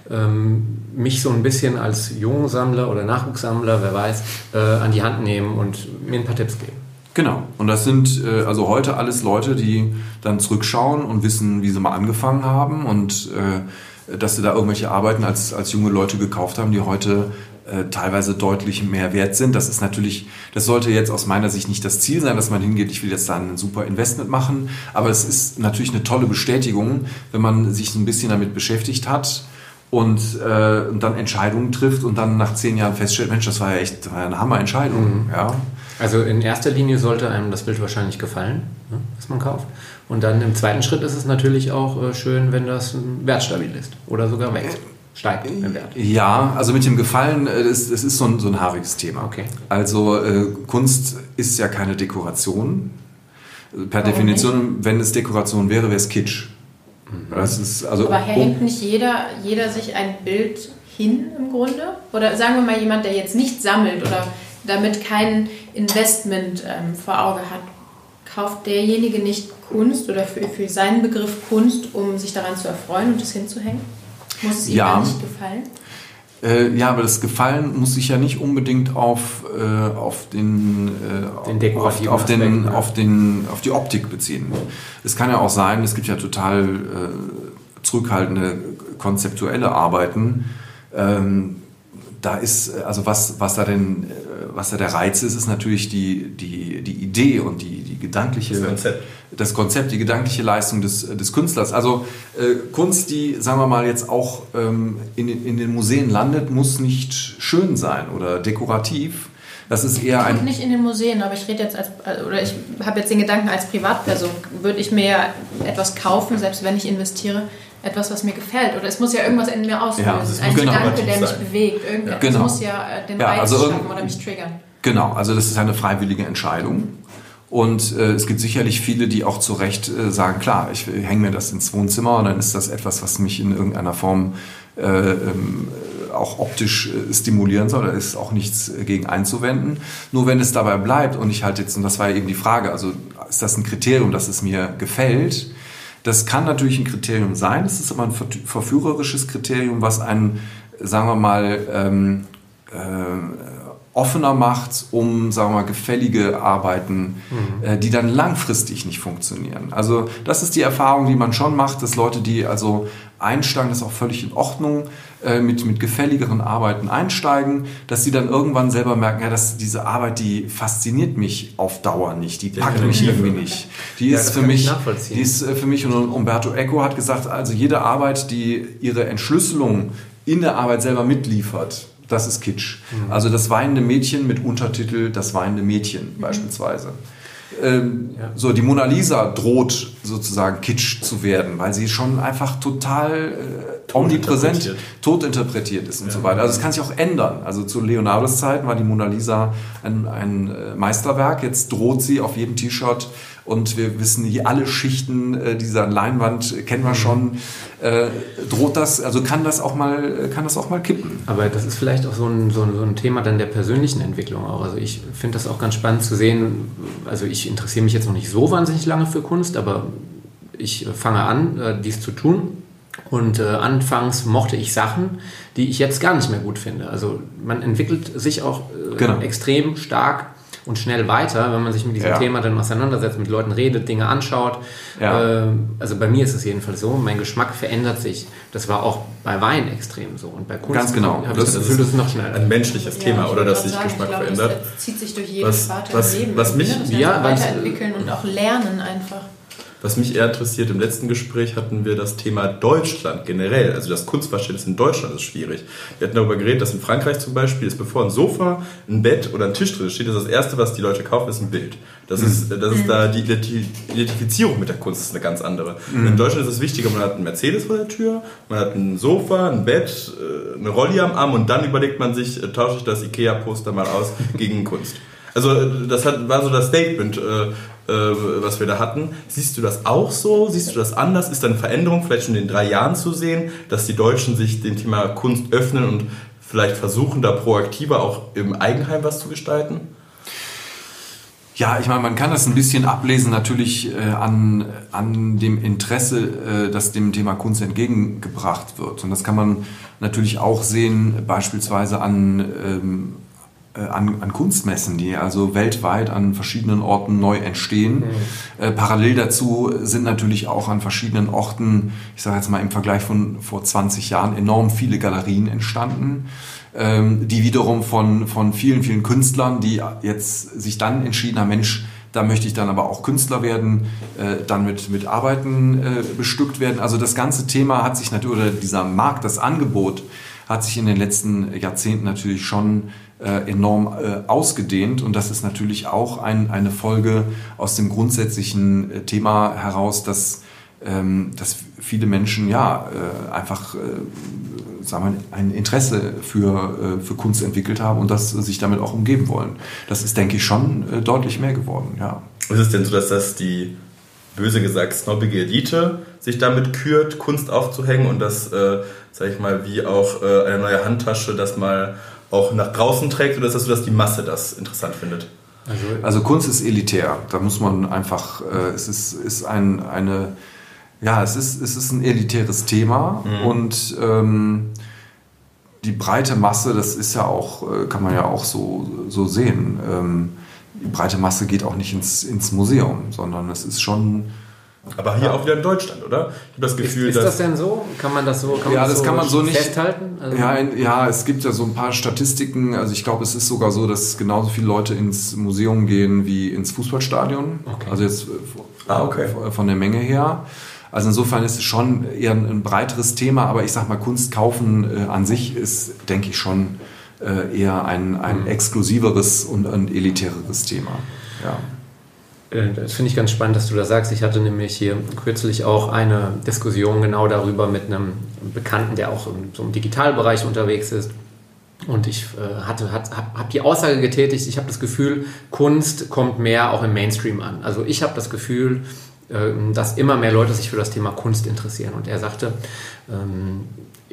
Speaker 1: ähm, mich so ein bisschen als Jungsammler oder Nachwuchssammler, wer weiß, äh, an die Hand nehmen und mir ein paar Tipps geben.
Speaker 4: Genau. Und das sind äh, also heute alles Leute, die dann zurückschauen und wissen, wie sie mal angefangen haben und äh, dass sie da irgendwelche Arbeiten als, als junge Leute gekauft haben, die heute äh, teilweise deutlich mehr wert sind. Das ist natürlich, das sollte jetzt aus meiner Sicht nicht das Ziel sein, dass man hingeht, ich will jetzt da ein super Investment machen, aber es ist natürlich eine tolle Bestätigung, wenn man sich ein bisschen damit beschäftigt hat und, äh, und dann Entscheidungen trifft und dann nach zehn Jahren feststellt, Mensch, das war ja echt das war ja eine Hammerentscheidung. Ja.
Speaker 1: Also in erster Linie sollte einem das Bild wahrscheinlich gefallen, ne, was man kauft. Und dann im zweiten Schritt ist es natürlich auch äh, schön, wenn das wertstabil ist oder sogar wächst, steigt im Wert.
Speaker 4: Ja, also mit dem Gefallen, äh, das, das ist so ein, so ein haariges Thema.
Speaker 1: Okay.
Speaker 4: Also äh, Kunst ist ja keine Dekoration. Per
Speaker 2: Warum
Speaker 4: Definition, wenn es Dekoration wäre, wäre es Kitsch.
Speaker 1: Mhm.
Speaker 4: Ist also
Speaker 2: Aber hängt nicht jeder, jeder sich ein Bild hin im Grunde? Oder sagen wir mal jemand, der jetzt nicht sammelt oder damit kein Investment ähm, vor Auge hat, kauft derjenige nicht Kunst oder für, für seinen Begriff Kunst, um sich daran zu erfreuen und es hinzuhängen? Muss es ihm
Speaker 4: Ja.
Speaker 2: nicht gefallen?
Speaker 4: Äh, ja, aber das Gefallen muss sich ja nicht unbedingt auf, äh, auf, den, äh,
Speaker 1: Den dekorativen
Speaker 4: auf, auf, den,
Speaker 1: Aspekt, ne?
Speaker 4: auf, den, auf die Optik beziehen. Es kann ja auch sein, es gibt ja total äh, zurückhaltende konzeptuelle Arbeiten. Ähm, da ist, also was, was da denn, äh, was da der Reiz ist, ist natürlich die, die, die Idee und die, die gedankliche,
Speaker 3: Das Konzept.
Speaker 4: Das Konzept, die gedankliche Leistung des, des Künstlers. Also äh, Kunst, die, sagen wir mal, jetzt auch ähm, in, den- in den Museen landet, muss nicht schön sein oder dekorativ. Das ist eher ein,
Speaker 2: nicht in den Museen, aber ich rede jetzt als, oder ich habe jetzt den Gedanken als Privatperson, würde ich mir ja etwas kaufen, selbst wenn ich investiere, etwas, was mir gefällt. Oder es muss ja irgendwas in mir auslösen.
Speaker 4: Ja, es
Speaker 2: ein
Speaker 4: muss
Speaker 2: Gedanke, der mich
Speaker 3: sein.
Speaker 2: bewegt. Irgendetwas
Speaker 4: Genau.
Speaker 2: muss ja äh, den
Speaker 4: Ja,
Speaker 2: Reiz
Speaker 4: also
Speaker 2: schaffen oder mich triggern.
Speaker 4: Genau, also das ist eine freiwillige Entscheidung. Und äh, es gibt sicherlich viele, die auch zu Recht äh, sagen, klar, ich hänge mir das ins Wohnzimmer und dann ist das etwas, was mich in irgendeiner Form äh, ähm, auch optisch äh, stimulieren soll. Da ist auch nichts äh, gegen einzuwenden. Nur wenn es dabei bleibt und ich halt jetzt, und das war ja eben die Frage, also ist das ein Kriterium, dass es mir gefällt? Das kann natürlich ein Kriterium sein, es ist aber ein ver- verführerisches Kriterium, was einen, sagen wir mal, ähm, äh, offener macht, um, sagen wir mal, gefällige Arbeiten, äh, die dann langfristig nicht funktionieren. Also das ist die Erfahrung, die man schon macht, dass Leute, die also einsteigen, das ist auch völlig in Ordnung, äh, mit, mit gefälligeren Arbeiten einsteigen, dass sie dann irgendwann selber merken, ja, dass diese Arbeit, die fasziniert mich auf Dauer nicht, die packt mich irgendwie nicht. Die
Speaker 1: Ja,
Speaker 4: ist für mich, die ist äh, für mich, und Umberto Eco hat gesagt, also jede Arbeit, die ihre Entschlüsselung in der Arbeit selber mitliefert, das ist Kitsch.
Speaker 1: Mhm.
Speaker 4: Also das weinende Mädchen mit Untertitel Das weinende Mädchen beispielsweise. Ähm,
Speaker 1: Ja.
Speaker 4: So, die Mona Lisa droht sozusagen Kitsch zu werden, weil sie schon einfach total äh, omnipräsent,
Speaker 3: interpretiert.
Speaker 4: tot interpretiert ist und so weiter. Also es kann sich auch ändern. Also zu Leonardos Zeiten war die Mona Lisa ein, ein äh, Meisterwerk. Jetzt droht sie auf jedem T-Shirt und wir wissen, hier alle Schichten äh, dieser Leinwand kennen wir schon. Äh, droht das, also kann das auch mal, kann das auch mal kippen.
Speaker 1: Aber das ist vielleicht auch so ein, so, ein, so ein Thema dann der persönlichen Entwicklung auch. Also ich finde das auch ganz spannend zu sehen. Also ich interessiere mich jetzt noch nicht so wahnsinnig lange für Kunst, aber ich fange an, äh, dies zu tun. Und äh, anfangs mochte ich Sachen, die ich jetzt gar nicht mehr gut finde. Also man entwickelt sich auch äh,
Speaker 4: Genau.
Speaker 1: extrem stark und schnell weiter, wenn man sich mit diesem
Speaker 4: Ja.
Speaker 1: Thema dann auseinandersetzt, mit Leuten redet, Dinge anschaut.
Speaker 4: Ja.
Speaker 1: Äh, also bei mir ist es jedenfalls so, mein Geschmack verändert sich. Das war auch bei Wein extrem so. Und bei Kunst
Speaker 4: Ganz genau.
Speaker 1: habe ich
Speaker 4: Das
Speaker 1: das, Gefühl, das ist noch schneller.
Speaker 3: Ein menschliches Thema, oder dass sich
Speaker 2: sagen,
Speaker 3: Geschmack
Speaker 2: ich glaube,
Speaker 3: verändert.
Speaker 2: Das zieht sich durch jede
Speaker 3: Was- was-
Speaker 2: im Leben.
Speaker 3: was mich-
Speaker 1: ja,
Speaker 2: weiterentwickeln und auch lernen einfach.
Speaker 3: Was mich eher interessiert, im letzten Gespräch hatten wir das Thema Deutschland generell. Also das Kunstverständnis in Deutschland ist schwierig. Wir hatten darüber geredet, dass in Frankreich zum Beispiel ist, bevor ein Sofa, ein Bett oder ein Tisch drin steht, ist das Erste, was die Leute kaufen, ist ein Bild. Das ist, das ist da die Identi- Identifizierung mit der Kunst ist eine ganz andere. Und In Deutschland ist es wichtiger, man hat einen Mercedes vor der Tür, man hat ein Sofa, ein Bett, äh, eine Rolli am Arm und dann überlegt man sich, äh, tausche ich das Ikea-Poster mal aus gegen Kunst. Also äh, das hat, war so das Statement, was wir da hatten. Siehst du das auch so? Siehst du das anders? Ist da eine Veränderung vielleicht schon in den drei Jahren zu sehen, dass die Deutschen sich dem Thema Kunst öffnen und vielleicht versuchen, da proaktiver auch im Eigenheim was zu gestalten?
Speaker 4: Ja, ich meine, man kann das ein bisschen ablesen natürlich äh, an, an dem Interesse, äh, das dem Thema Kunst entgegengebracht wird. Und das kann man natürlich auch sehen, beispielsweise an, ähm, äh, an, an Kunstmessen, die also weltweit an verschiedenen Orten neu entstehen. Äh, parallel dazu sind natürlich auch an verschiedenen Orten, ich sage jetzt mal im Vergleich von vor 20 Jahren, enorm viele Galerien entstanden ähm, die wiederum von, von vielen, vielen Künstlern, die jetzt sich dann entschieden haben, Mensch, da möchte ich dann aber auch Künstler werden, äh, dann mit, mit Arbeiten äh, bestückt werden. Also das ganze Thema hat sich natürlich, oder dieser Markt, das Angebot hat sich in den letzten Jahrzehnten natürlich schon äh, enorm äh, ausgedehnt und das ist natürlich auch ein, eine Folge aus dem grundsätzlichen äh, Thema heraus, dass, ähm, dass viele Menschen ja äh, einfach äh, sagen wir, ein Interesse für, äh, für Kunst entwickelt haben und das sich damit auch umgeben wollen. Das ist, denke ich, schon äh, deutlich mehr geworden, ja.
Speaker 3: Ist es denn so, dass das die böse gesagt snobbige Elite sich damit kürt, Kunst aufzuhängen und das, äh, sag ich mal, wie auch äh, eine neue Handtasche das mal auch nach draußen trägt oder ist das so, dass die Masse das interessant findet?
Speaker 1: Also,
Speaker 4: Also Kunst ist elitär. Da muss man einfach, äh, es ist, ist ein, eine, ja, es ist, es ist ein elitäres Thema und ähm, die breite Masse, das ist ja auch, äh, kann man ja auch so, so sehen. Ähm, die breite Masse geht auch nicht ins, ins Museum, sondern es ist schon,
Speaker 3: Aber hier auch wieder in Deutschland, oder? Ich habe das
Speaker 1: ist,
Speaker 3: Gefühl,
Speaker 1: ist das
Speaker 3: dass.
Speaker 1: denn so? Kann man das so, kann
Speaker 4: Ja,
Speaker 1: man
Speaker 4: das kann man so nicht-
Speaker 1: festhalten? Also,
Speaker 4: Ja, in, ja, es gibt ja so ein paar Statistiken. Also ich glaube, es ist sogar so, dass genauso viele Leute ins Museum gehen wie ins Fußballstadion.
Speaker 1: Okay.
Speaker 4: Also jetzt äh,
Speaker 3: Ah, okay.
Speaker 4: von der Menge her. Also insofern ist es schon eher ein, ein breiteres Thema, aber ich sag mal, Kunst kaufen äh, an sich ist, denke ich, schon äh, eher ein, ein exklusiveres und ein elitäreres Thema. Ja.
Speaker 1: Äh, Das finde ich ganz spannend, dass du das sagst. Ich hatte nämlich hier kürzlich auch eine Diskussion genau darüber mit einem Bekannten, der auch im, Digitalbereich unterwegs ist. Und ich äh, hatte, hat, habe hab die Aussage getätigt, ich habe das Gefühl, Kunst kommt mehr auch im Mainstream an. Also ich habe das Gefühl, ähm, dass immer mehr Leute sich für das Thema Kunst interessieren. Und er sagte, ähm,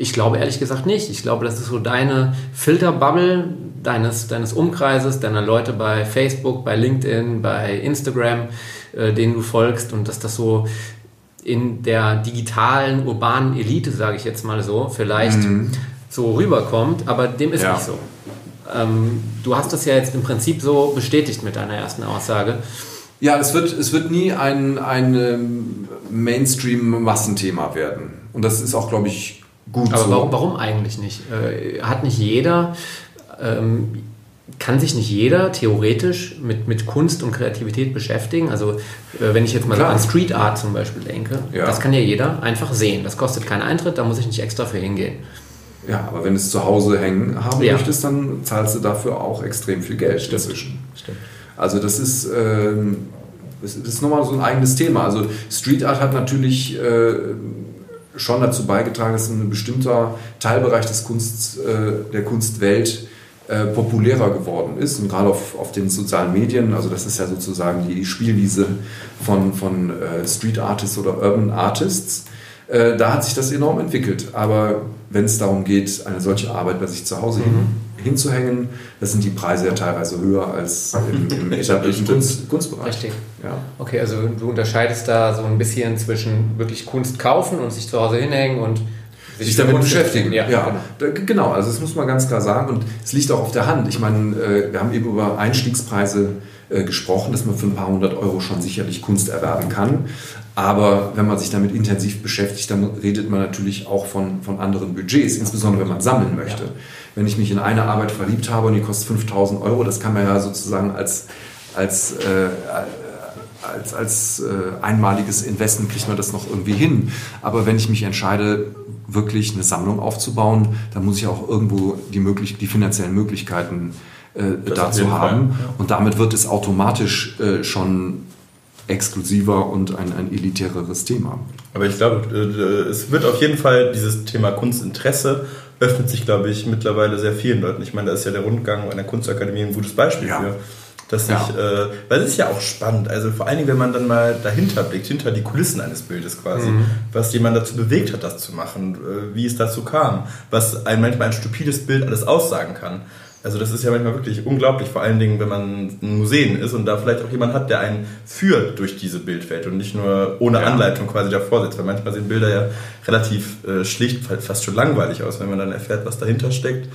Speaker 1: ich glaube ehrlich gesagt nicht. Ich glaube, das ist so deine Filterbubble deines, deines Umkreises, deiner Leute bei Facebook, bei LinkedIn, bei Instagram, äh, denen du folgst und dass das so in der digitalen, urbanen Elite, sage ich jetzt mal so, vielleicht so rüberkommt, aber dem ist
Speaker 4: Ja.
Speaker 1: nicht so. Ähm, du hast das ja jetzt im Prinzip so bestätigt mit deiner ersten Aussage.
Speaker 4: Ja, es wird, es wird nie ein, ein ähm, Mainstream-Massenthema werden. Und das ist auch, glaube ich, gut
Speaker 1: Aber
Speaker 4: so.
Speaker 1: warum, warum eigentlich nicht? Äh, hat nicht jeder, ähm, kann sich nicht jeder theoretisch mit, mit Kunst und Kreativität beschäftigen? Also äh, wenn ich jetzt mal so
Speaker 4: Klar.
Speaker 1: an Street Art zum Beispiel denke,
Speaker 4: Ja.
Speaker 1: das kann ja jeder einfach sehen. Das kostet keinen Eintritt, da muss ich nicht extra für hingehen.
Speaker 4: Ja, aber wenn du es zu Hause hängen haben
Speaker 1: Ja.
Speaker 4: möchtest, dann zahlst du dafür auch extrem viel Geld inzwischen.
Speaker 1: Stimmt.
Speaker 4: Also das ist, ähm, das ist nochmal so ein eigenes Thema. Also Street Art hat natürlich äh, schon dazu beigetragen, dass ein bestimmter Teilbereich des Kunst, äh, der Kunstwelt äh, populärer geworden ist und gerade auf, auf den sozialen Medien, also das ist ja sozusagen die Spielwiese von, von äh, Street Artists oder Urban Artists, äh, da hat sich das enorm entwickelt. Aber wenn es darum geht, eine solche Arbeit bei sich zu Hause hin, hinzuhängen. Da sind die Preise ja teilweise höher als im, im (laughs) etablierten Kunst, Kunstbereich.
Speaker 1: Richtig. Ja. Okay, also du unterscheidest da so ein bisschen zwischen wirklich Kunst kaufen und sich zu Hause hinhängen und
Speaker 4: sich damit beschäftigen. Ja, ja. Genau. genau. Also das muss man ganz klar sagen und es liegt auch auf der Hand. Ich meine, äh, wir haben eben über Einstiegspreise äh, gesprochen, dass man für ein paar hundert Euro schon sicherlich Kunst erwerben kann. Aber wenn man sich damit intensiv beschäftigt, dann redet man natürlich auch von, von anderen Budgets, insbesondere wenn man sammeln möchte. Ja. Wenn ich mich in eine Arbeit verliebt habe und die kostet 5000 Euro, das kann man ja sozusagen als, als äh, als, als äh, einmaliges Investment kriegt man das noch irgendwie hin. Aber wenn ich mich entscheide, wirklich eine Sammlung aufzubauen, dann muss ich auch irgendwo die, möglich die finanziellen Möglichkeiten äh, dazu haben. ja. Und damit wird es automatisch äh, schon exklusiver und ein, ein elitäreres Thema.
Speaker 3: Aber ich glaube, äh, es wird auf jeden Fall dieses Thema Kunstinteresse öffnet sich, glaube ich, mittlerweile sehr vielen Leuten. Ich meine, da ist ja der Rundgang an der Kunstakademie ein gutes Beispiel ja. für dass ja. ich, äh, weil es ist ja auch spannend, also vor allen Dingen, wenn man dann mal dahinter blickt, hinter die Kulissen eines Bildes quasi, mhm. was jemand dazu bewegt hat, das zu machen, äh, wie es dazu kam, was ein manchmal ein stupides Bild alles aussagen kann. Also das ist ja manchmal wirklich unglaublich, vor allen Dingen, wenn man in Museen ist und da vielleicht auch jemand hat, der einen führt durch diese Bildwelt und nicht nur ohne ja. Anleitung quasi davor sitzt. Weil manchmal sehen Bilder ja relativ äh, schlicht, fast schon langweilig aus, wenn man dann erfährt, was dahinter steckt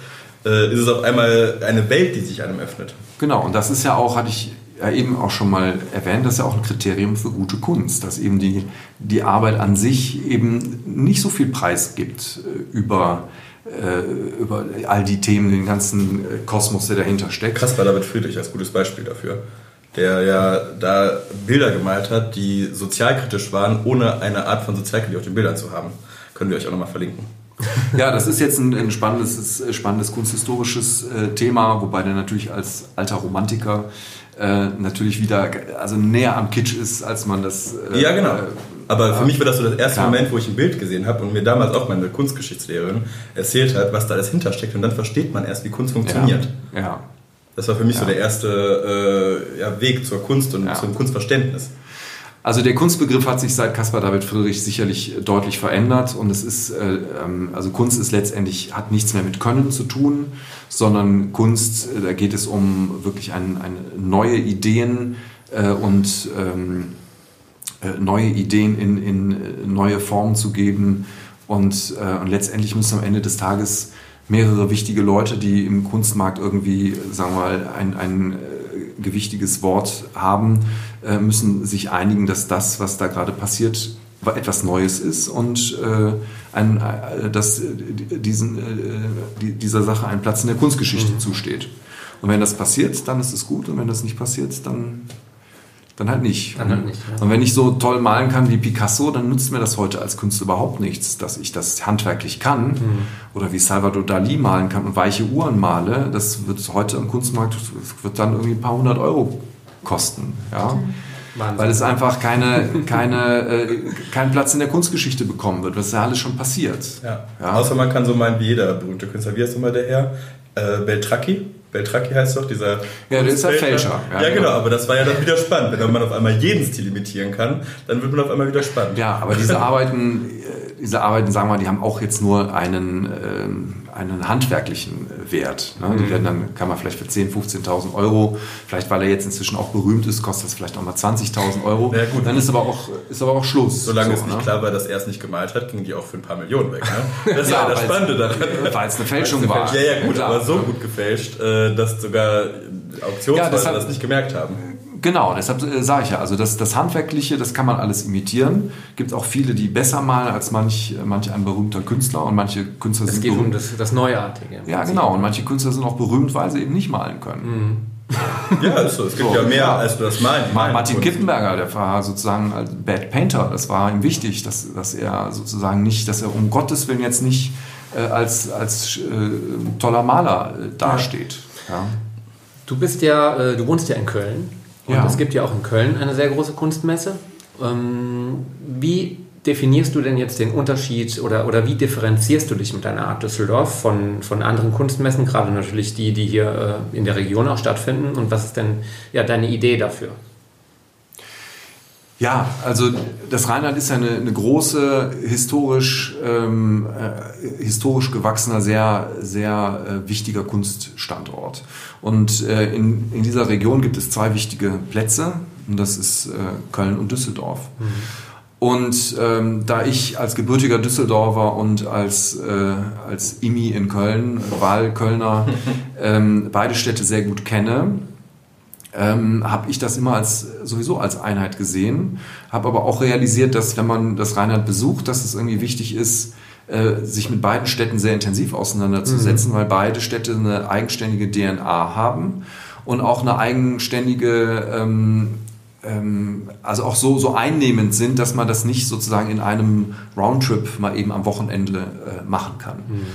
Speaker 3: äh, ist es auf einmal eine Welt, die sich einem öffnet.
Speaker 4: Genau, und das ist ja auch, hatte ich ja eben auch schon mal erwähnt, das ist ja auch ein Kriterium für gute Kunst, dass eben die, die Arbeit an sich eben nicht so viel Preis gibt äh, über, über all die Themen, den ganzen äh, Kosmos, der dahinter steckt.
Speaker 3: Kaspar David Friedrich als gutes Beispiel dafür der ja da Bilder gemalt hat, die sozialkritisch waren, ohne eine Art von Sozialkritik auf den Bildern zu haben. Können wir euch auch nochmal verlinken. (laughs)
Speaker 4: Ja, das ist jetzt ein, ein spannendes, spannendes kunsthistorisches äh, Thema, wobei der natürlich als alter Romantiker äh, natürlich wieder also näher am Kitsch ist, als man das.
Speaker 3: Äh, ja, genau. Aber für mich war das so das erste klar. Moment, wo ich ein Bild gesehen habe und mir damals auch meine Kunstgeschichtslehrerin erzählt hat, was da alles hintersteckt. Und dann versteht man erst, wie Kunst funktioniert.
Speaker 4: Ja. ja.
Speaker 3: Das war für mich ja. so der erste äh, ja, Weg zur Kunst und zum Kunstverständnis.
Speaker 4: Also der Kunstbegriff hat sich seit Caspar David Friedrich sicherlich deutlich verändert und es ist, äh, ähm, also Kunst ist letztendlich, hat nichts mehr mit Können zu tun, sondern Kunst, äh, da geht es um wirklich ein, ein neue Ideen äh, und ähm, äh, neue Ideen in, in äh, neue Formen zu geben und, äh, und letztendlich müssen am Ende des Tages mehrere wichtige Leute, die im Kunstmarkt irgendwie, sagen wir mal, ein, ein gewichtiges Wort haben, äh, müssen sich einigen, dass das, was da gerade passiert, etwas Neues ist und äh, ein, äh, dass diesen, äh, die, dieser Sache ein Platz in der Kunstgeschichte mhm. zusteht. Und wenn das passiert, dann ist es gut und wenn das nicht passiert, dann, dann halt nicht. Dann halt nicht ja. Und wenn ich so toll malen kann wie Picasso, dann nützt mir das heute als Künstler überhaupt nichts, dass ich das handwerklich kann mhm. oder wie Salvador Dali malen kann und weiche Uhren male. Das wird heute im Kunstmarkt wird dann irgendwie ein paar hundert Euro kosten. Ja? Wahnsinn. Weil es einfach keine, keine, äh, keinen Platz in der Kunstgeschichte bekommen wird. Das ist ja alles schon passiert.
Speaker 3: Ja. ja. Außer man kann so meinen wie jeder berühmte Künstler. Wie heißt nochmal der Herr? Äh, Beltracchi? Beltracchi heißt doch, dieser.
Speaker 4: Ja, der ist ja Fälscher.
Speaker 3: Ja, ja genau. genau. aber das war ja dann wieder spannend. Wenn man auf einmal jeden Stil imitieren kann, dann wird man auf einmal wieder spannend.
Speaker 4: Ja, aber diese (laughs) Arbeiten, diese Arbeiten, sagen wir mal, die haben auch jetzt nur einen. Ähm, einen handwerklichen Wert. Ne? Die mhm. werden dann, kann man vielleicht für 10.000, 15.000 Euro, vielleicht weil er jetzt inzwischen auch berühmt ist, kostet das vielleicht auch mal 20.000 Euro. Ja, gut. Dann ist aber auch, ist aber auch Schluss.
Speaker 3: Solange so, es nicht ne? klar war, dass er es nicht gemalt hat, gingen die auch für ein paar Millionen weg. Ne? (laughs) Das ja,
Speaker 4: ist ja das Spannende daran. (laughs) Weil es eine Fälschung war.
Speaker 3: Ja, ja, gut, aber so gut gefälscht, äh, dass sogar Auktionsweise ja, das nicht gemerkt haben.
Speaker 4: Genau, deshalb äh, sage ich ja, also das, das Handwerkliche, das kann man alles imitieren. Gibt auch viele, die besser malen als manch, manch ein berühmter Künstler und manche Künstler
Speaker 1: es
Speaker 4: sind
Speaker 1: geht berühmt. um das, das Neuartige.
Speaker 4: Ja, genau, und manche Künstler sind auch berühmt, weil sie eben nicht malen können.
Speaker 3: Mhm. ja, ist so. Es gibt so, ja mehr ja. als das Malen.
Speaker 4: Martin Kippenberger, der war sozusagen als Bad Painter. Das war ihm wichtig, dass, dass er sozusagen nicht, dass er um Gottes Willen jetzt nicht äh, als, als äh, toller Maler äh, dasteht. Ja.
Speaker 1: Du bist ja, äh, du wohnst ja in Köln. Und ja. es gibt ja auch in Köln eine sehr große Kunstmesse. Ähm, wie definierst du denn jetzt den Unterschied oder, oder wie differenzierst du dich mit deiner Art Düsseldorf von, von anderen Kunstmessen, gerade natürlich die, die hier äh, in der Region auch stattfinden? Und was ist denn ja, deine Idee dafür?
Speaker 4: Ja, also das Rheinland ist ja eine, eine große, historisch, ähm, äh, historisch gewachsener, sehr, sehr äh, wichtiger Kunststandort. Und äh, in, in dieser Region gibt es zwei wichtige Plätze, und das ist äh, Köln und Düsseldorf. Mhm. Und ähm, da ich als gebürtiger Düsseldorfer und als, äh, als Imi in Köln, Wahlkölner, (laughs) ähm, beide Städte sehr gut kenne, ähm, habe ich das immer als sowieso als Einheit gesehen, habe aber auch realisiert, dass wenn man das Rheinland besucht, dass es irgendwie wichtig ist, äh, sich mit beiden Städten sehr intensiv auseinanderzusetzen, mhm. weil beide Städte eine eigenständige DNA haben und auch eine eigenständige ähm, ähm, also auch so, so einnehmend sind, dass man das nicht sozusagen in einem Roundtrip mal eben am Wochenende äh, machen kann. Mhm.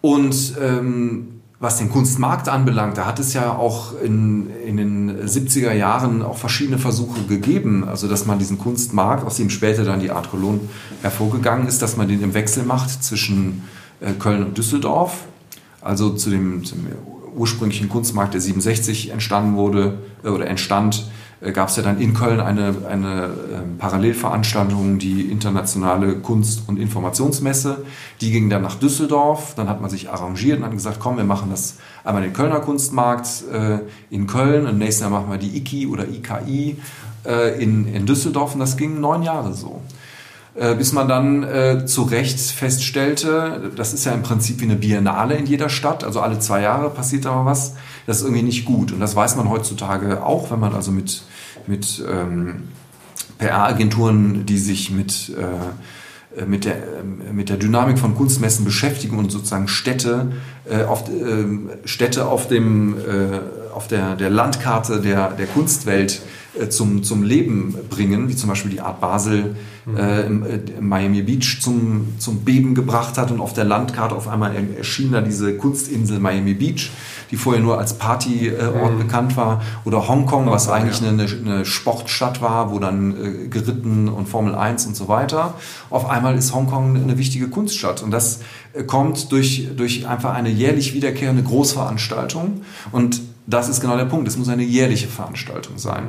Speaker 4: Und ähm, was den Kunstmarkt anbelangt, da hat es ja auch in, in den 70er Jahren auch verschiedene Versuche gegeben, also dass man diesen Kunstmarkt, aus dem später dann die Art Cologne hervorgegangen ist, dass man den im Wechsel macht zwischen äh, Köln und Düsseldorf, also zu dem, zum ursprünglichen Kunstmarkt, der 67 entstanden wurde äh, oder entstand, gab es ja dann in Köln eine, eine äh, Parallelveranstaltung, die internationale Kunst- und Informationsmesse. Die ging dann nach Düsseldorf. Dann hat man sich arrangiert und hat gesagt, komm, wir machen das einmal den Kölner Kunstmarkt äh, in Köln und nächstes Jahr machen wir die IKI oder IKI äh, in, in Düsseldorf. Und das ging neun Jahre so äh, bis man dann äh, zu Recht feststellte, das ist ja im Prinzip wie eine Biennale in jeder Stadt, also alle zwei Jahre passiert da mal was, das ist irgendwie nicht gut. Und das weiß man heutzutage auch, wenn man also mit, mit ähm, PR-Agenturen, die sich mit, äh, mit, der, äh, mit der Dynamik von Kunstmessen beschäftigen und sozusagen Städte, äh, auf, äh, Städte auf, dem, äh, auf der, der Landkarte der, der Kunstwelt äh, zum, zum Leben bringen, wie zum Beispiel die Art Basel mhm. äh, im, äh, Miami Beach zum, zum Beben gebracht hat und auf der Landkarte auf einmal erschien da diese Kunstinsel Miami Beach, die vorher nur als Partyort mhm. bekannt war, oder Hongkong, was eigentlich ja. eine, eine, Sportstadt war, wo dann äh, geritten und Formel 1 und so weiter. Auf einmal ist Hongkong eine wichtige Kunststadt und das äh, kommt durch, durch einfach eine jährlich wiederkehrende Großveranstaltung und das ist genau der Punkt. Es muss eine jährliche Veranstaltung sein.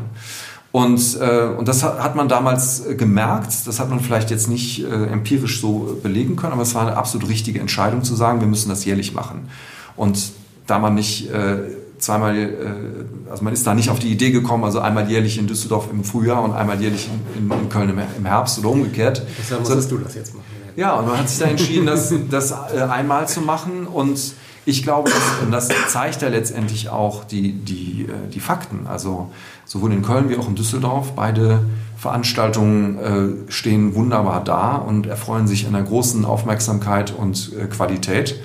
Speaker 4: Und, äh, und das hat, hat man damals äh, gemerkt. Das hat man vielleicht jetzt nicht äh, empirisch so belegen können, aber es war eine absolut richtige Entscheidung zu sagen, wir müssen das jährlich machen. Und da man nicht äh, zweimal, äh, also man ist da nicht auf die Idee gekommen, also einmal jährlich in Düsseldorf im Frühjahr und einmal jährlich in, in, Köln im, im, Herbst oder umgekehrt.
Speaker 1: Deshalb musstest so, du das jetzt machen.
Speaker 4: Ja, und man hat sich da entschieden, das, das äh, einmal zu machen und ich glaube, das, und das zeigt ja letztendlich auch die, die, äh, die Fakten. Also sowohl in Köln wie auch in Düsseldorf, beide Veranstaltungen äh, stehen wunderbar da und erfreuen sich einer großen Aufmerksamkeit und äh, Qualität.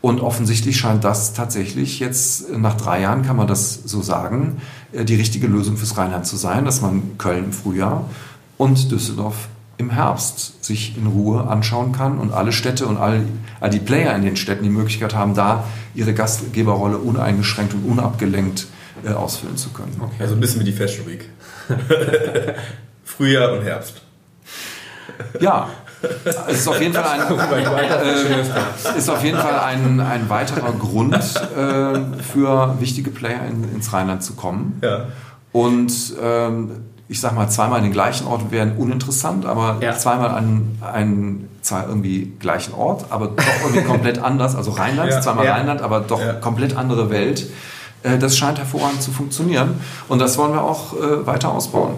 Speaker 4: Und offensichtlich scheint das tatsächlich jetzt nach drei Jahren, kann man das so sagen, die richtige Lösung fürs Rheinland zu sein, dass man Köln im Frühjahr und Düsseldorf im Herbst sich in Ruhe anschauen kann und alle Städte und all, all die Player in den Städten die Möglichkeit haben, da ihre Gastgeberrolle uneingeschränkt und unabgelenkt äh, ausfüllen zu können.
Speaker 3: Okay. Also ein bisschen wie die Fashion Week. (laughs) Frühjahr und Herbst.
Speaker 4: Ja, es ist auf jeden Fall ein, (laughs) äh, ist auf jeden Fall ein, ein weiterer Grund äh, für wichtige Player in, ins Rheinland zu kommen. Ja. Und ähm, ich sag mal, zweimal an den gleichen Ort wären uninteressant, aber ja. zweimal an einen zwar irgendwie gleichen Ort, aber doch irgendwie (laughs) komplett anders, also Rheinland, ja. zweimal ja. Rheinland, aber doch komplett andere Welt. Äh, das scheint hervorragend zu funktionieren und das wollen wir auch äh, weiter ausbauen.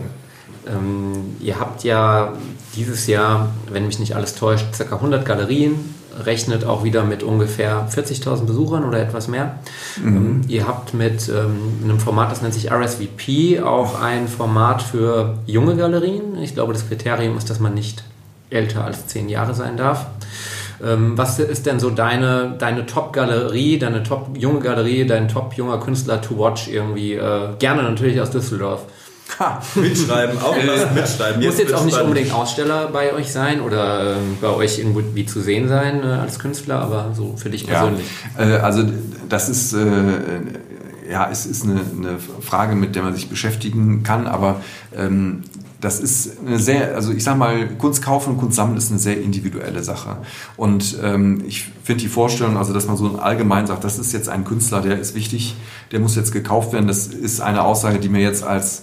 Speaker 1: Ähm, ihr habt ja dieses Jahr, wenn mich nicht alles täuscht, ca. 100 Galerien rechnet auch wieder mit ungefähr 40.000 Besuchern oder etwas mehr. Mhm. Ähm, ihr habt mit ähm, einem Format, das nennt sich RSVP, auch ein Format für junge Galerien. Ich glaube, das Kriterium ist, dass man nicht älter als zehn Jahre sein darf. Ähm, was ist denn so deine, deine Top-Galerie, deine Top-junge Galerie, dein Top-junger Künstler to watch irgendwie? Äh, gerne natürlich aus Düsseldorf.
Speaker 3: Ha, mitschreiben, auch das mitschreiben.
Speaker 1: Muss jetzt auch nicht unbedingt Aussteller bei euch sein oder ähm, bei euch irgendwie zu sehen sein äh, als Künstler, aber so für dich persönlich.
Speaker 4: Ja, äh, also das ist äh, ja, es ist eine, eine, Frage, mit der man sich beschäftigen kann, aber ähm, das ist eine sehr, also ich sage mal, Kunst kaufen und Kunst sammeln ist eine sehr individuelle Sache. Und ähm, ich finde die Vorstellung, also dass man so allgemein sagt, das ist jetzt ein Künstler, der ist wichtig, der muss jetzt gekauft werden, das ist eine Aussage, die mir jetzt als äh,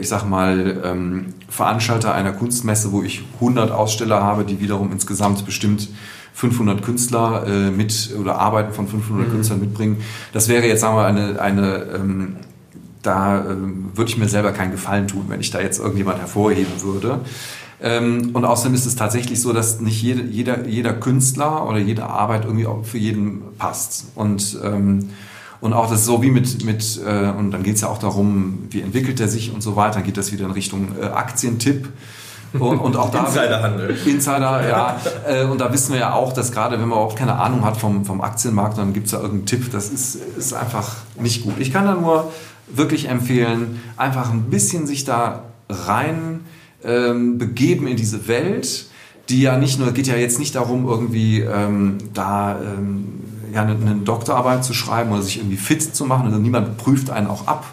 Speaker 4: ich sag mal, ähm, Veranstalter einer Kunstmesse, wo ich 100 Aussteller habe, die wiederum insgesamt bestimmt 500 Künstler äh, mit oder Arbeiten von 500 mhm. Künstlern mitbringen. Das wäre jetzt, sagen wir, eine, eine ähm, da ähm, würde ich mir selber keinen Gefallen tun, wenn ich da jetzt irgendjemand hervorheben würde. Und außerdem ist es tatsächlich so, dass nicht jede, jeder, jeder Künstler oder jede Arbeit irgendwie auch für jeden passt. Und und auch das so wie mit, mit äh, und dann geht es ja auch darum, wie entwickelt er sich und so weiter. Dann geht das wieder in Richtung äh, Aktientipp. Und, und auch da. (laughs)
Speaker 3: Insiderhandel.
Speaker 4: Insider, ja. Äh, und da wissen wir ja auch, dass gerade wenn man überhaupt keine Ahnung hat vom, vom Aktienmarkt, dann gibt es da irgendeinen Tipp. Das ist, ist einfach nicht gut. Ich kann da nur wirklich empfehlen, einfach ein bisschen sich da rein ähm, begeben in diese Welt, die ja nicht nur, geht ja jetzt nicht darum, irgendwie ähm, da ähm, ja, eine, eine Doktorarbeit zu schreiben oder sich irgendwie fit zu machen. Also niemand prüft einen auch ab.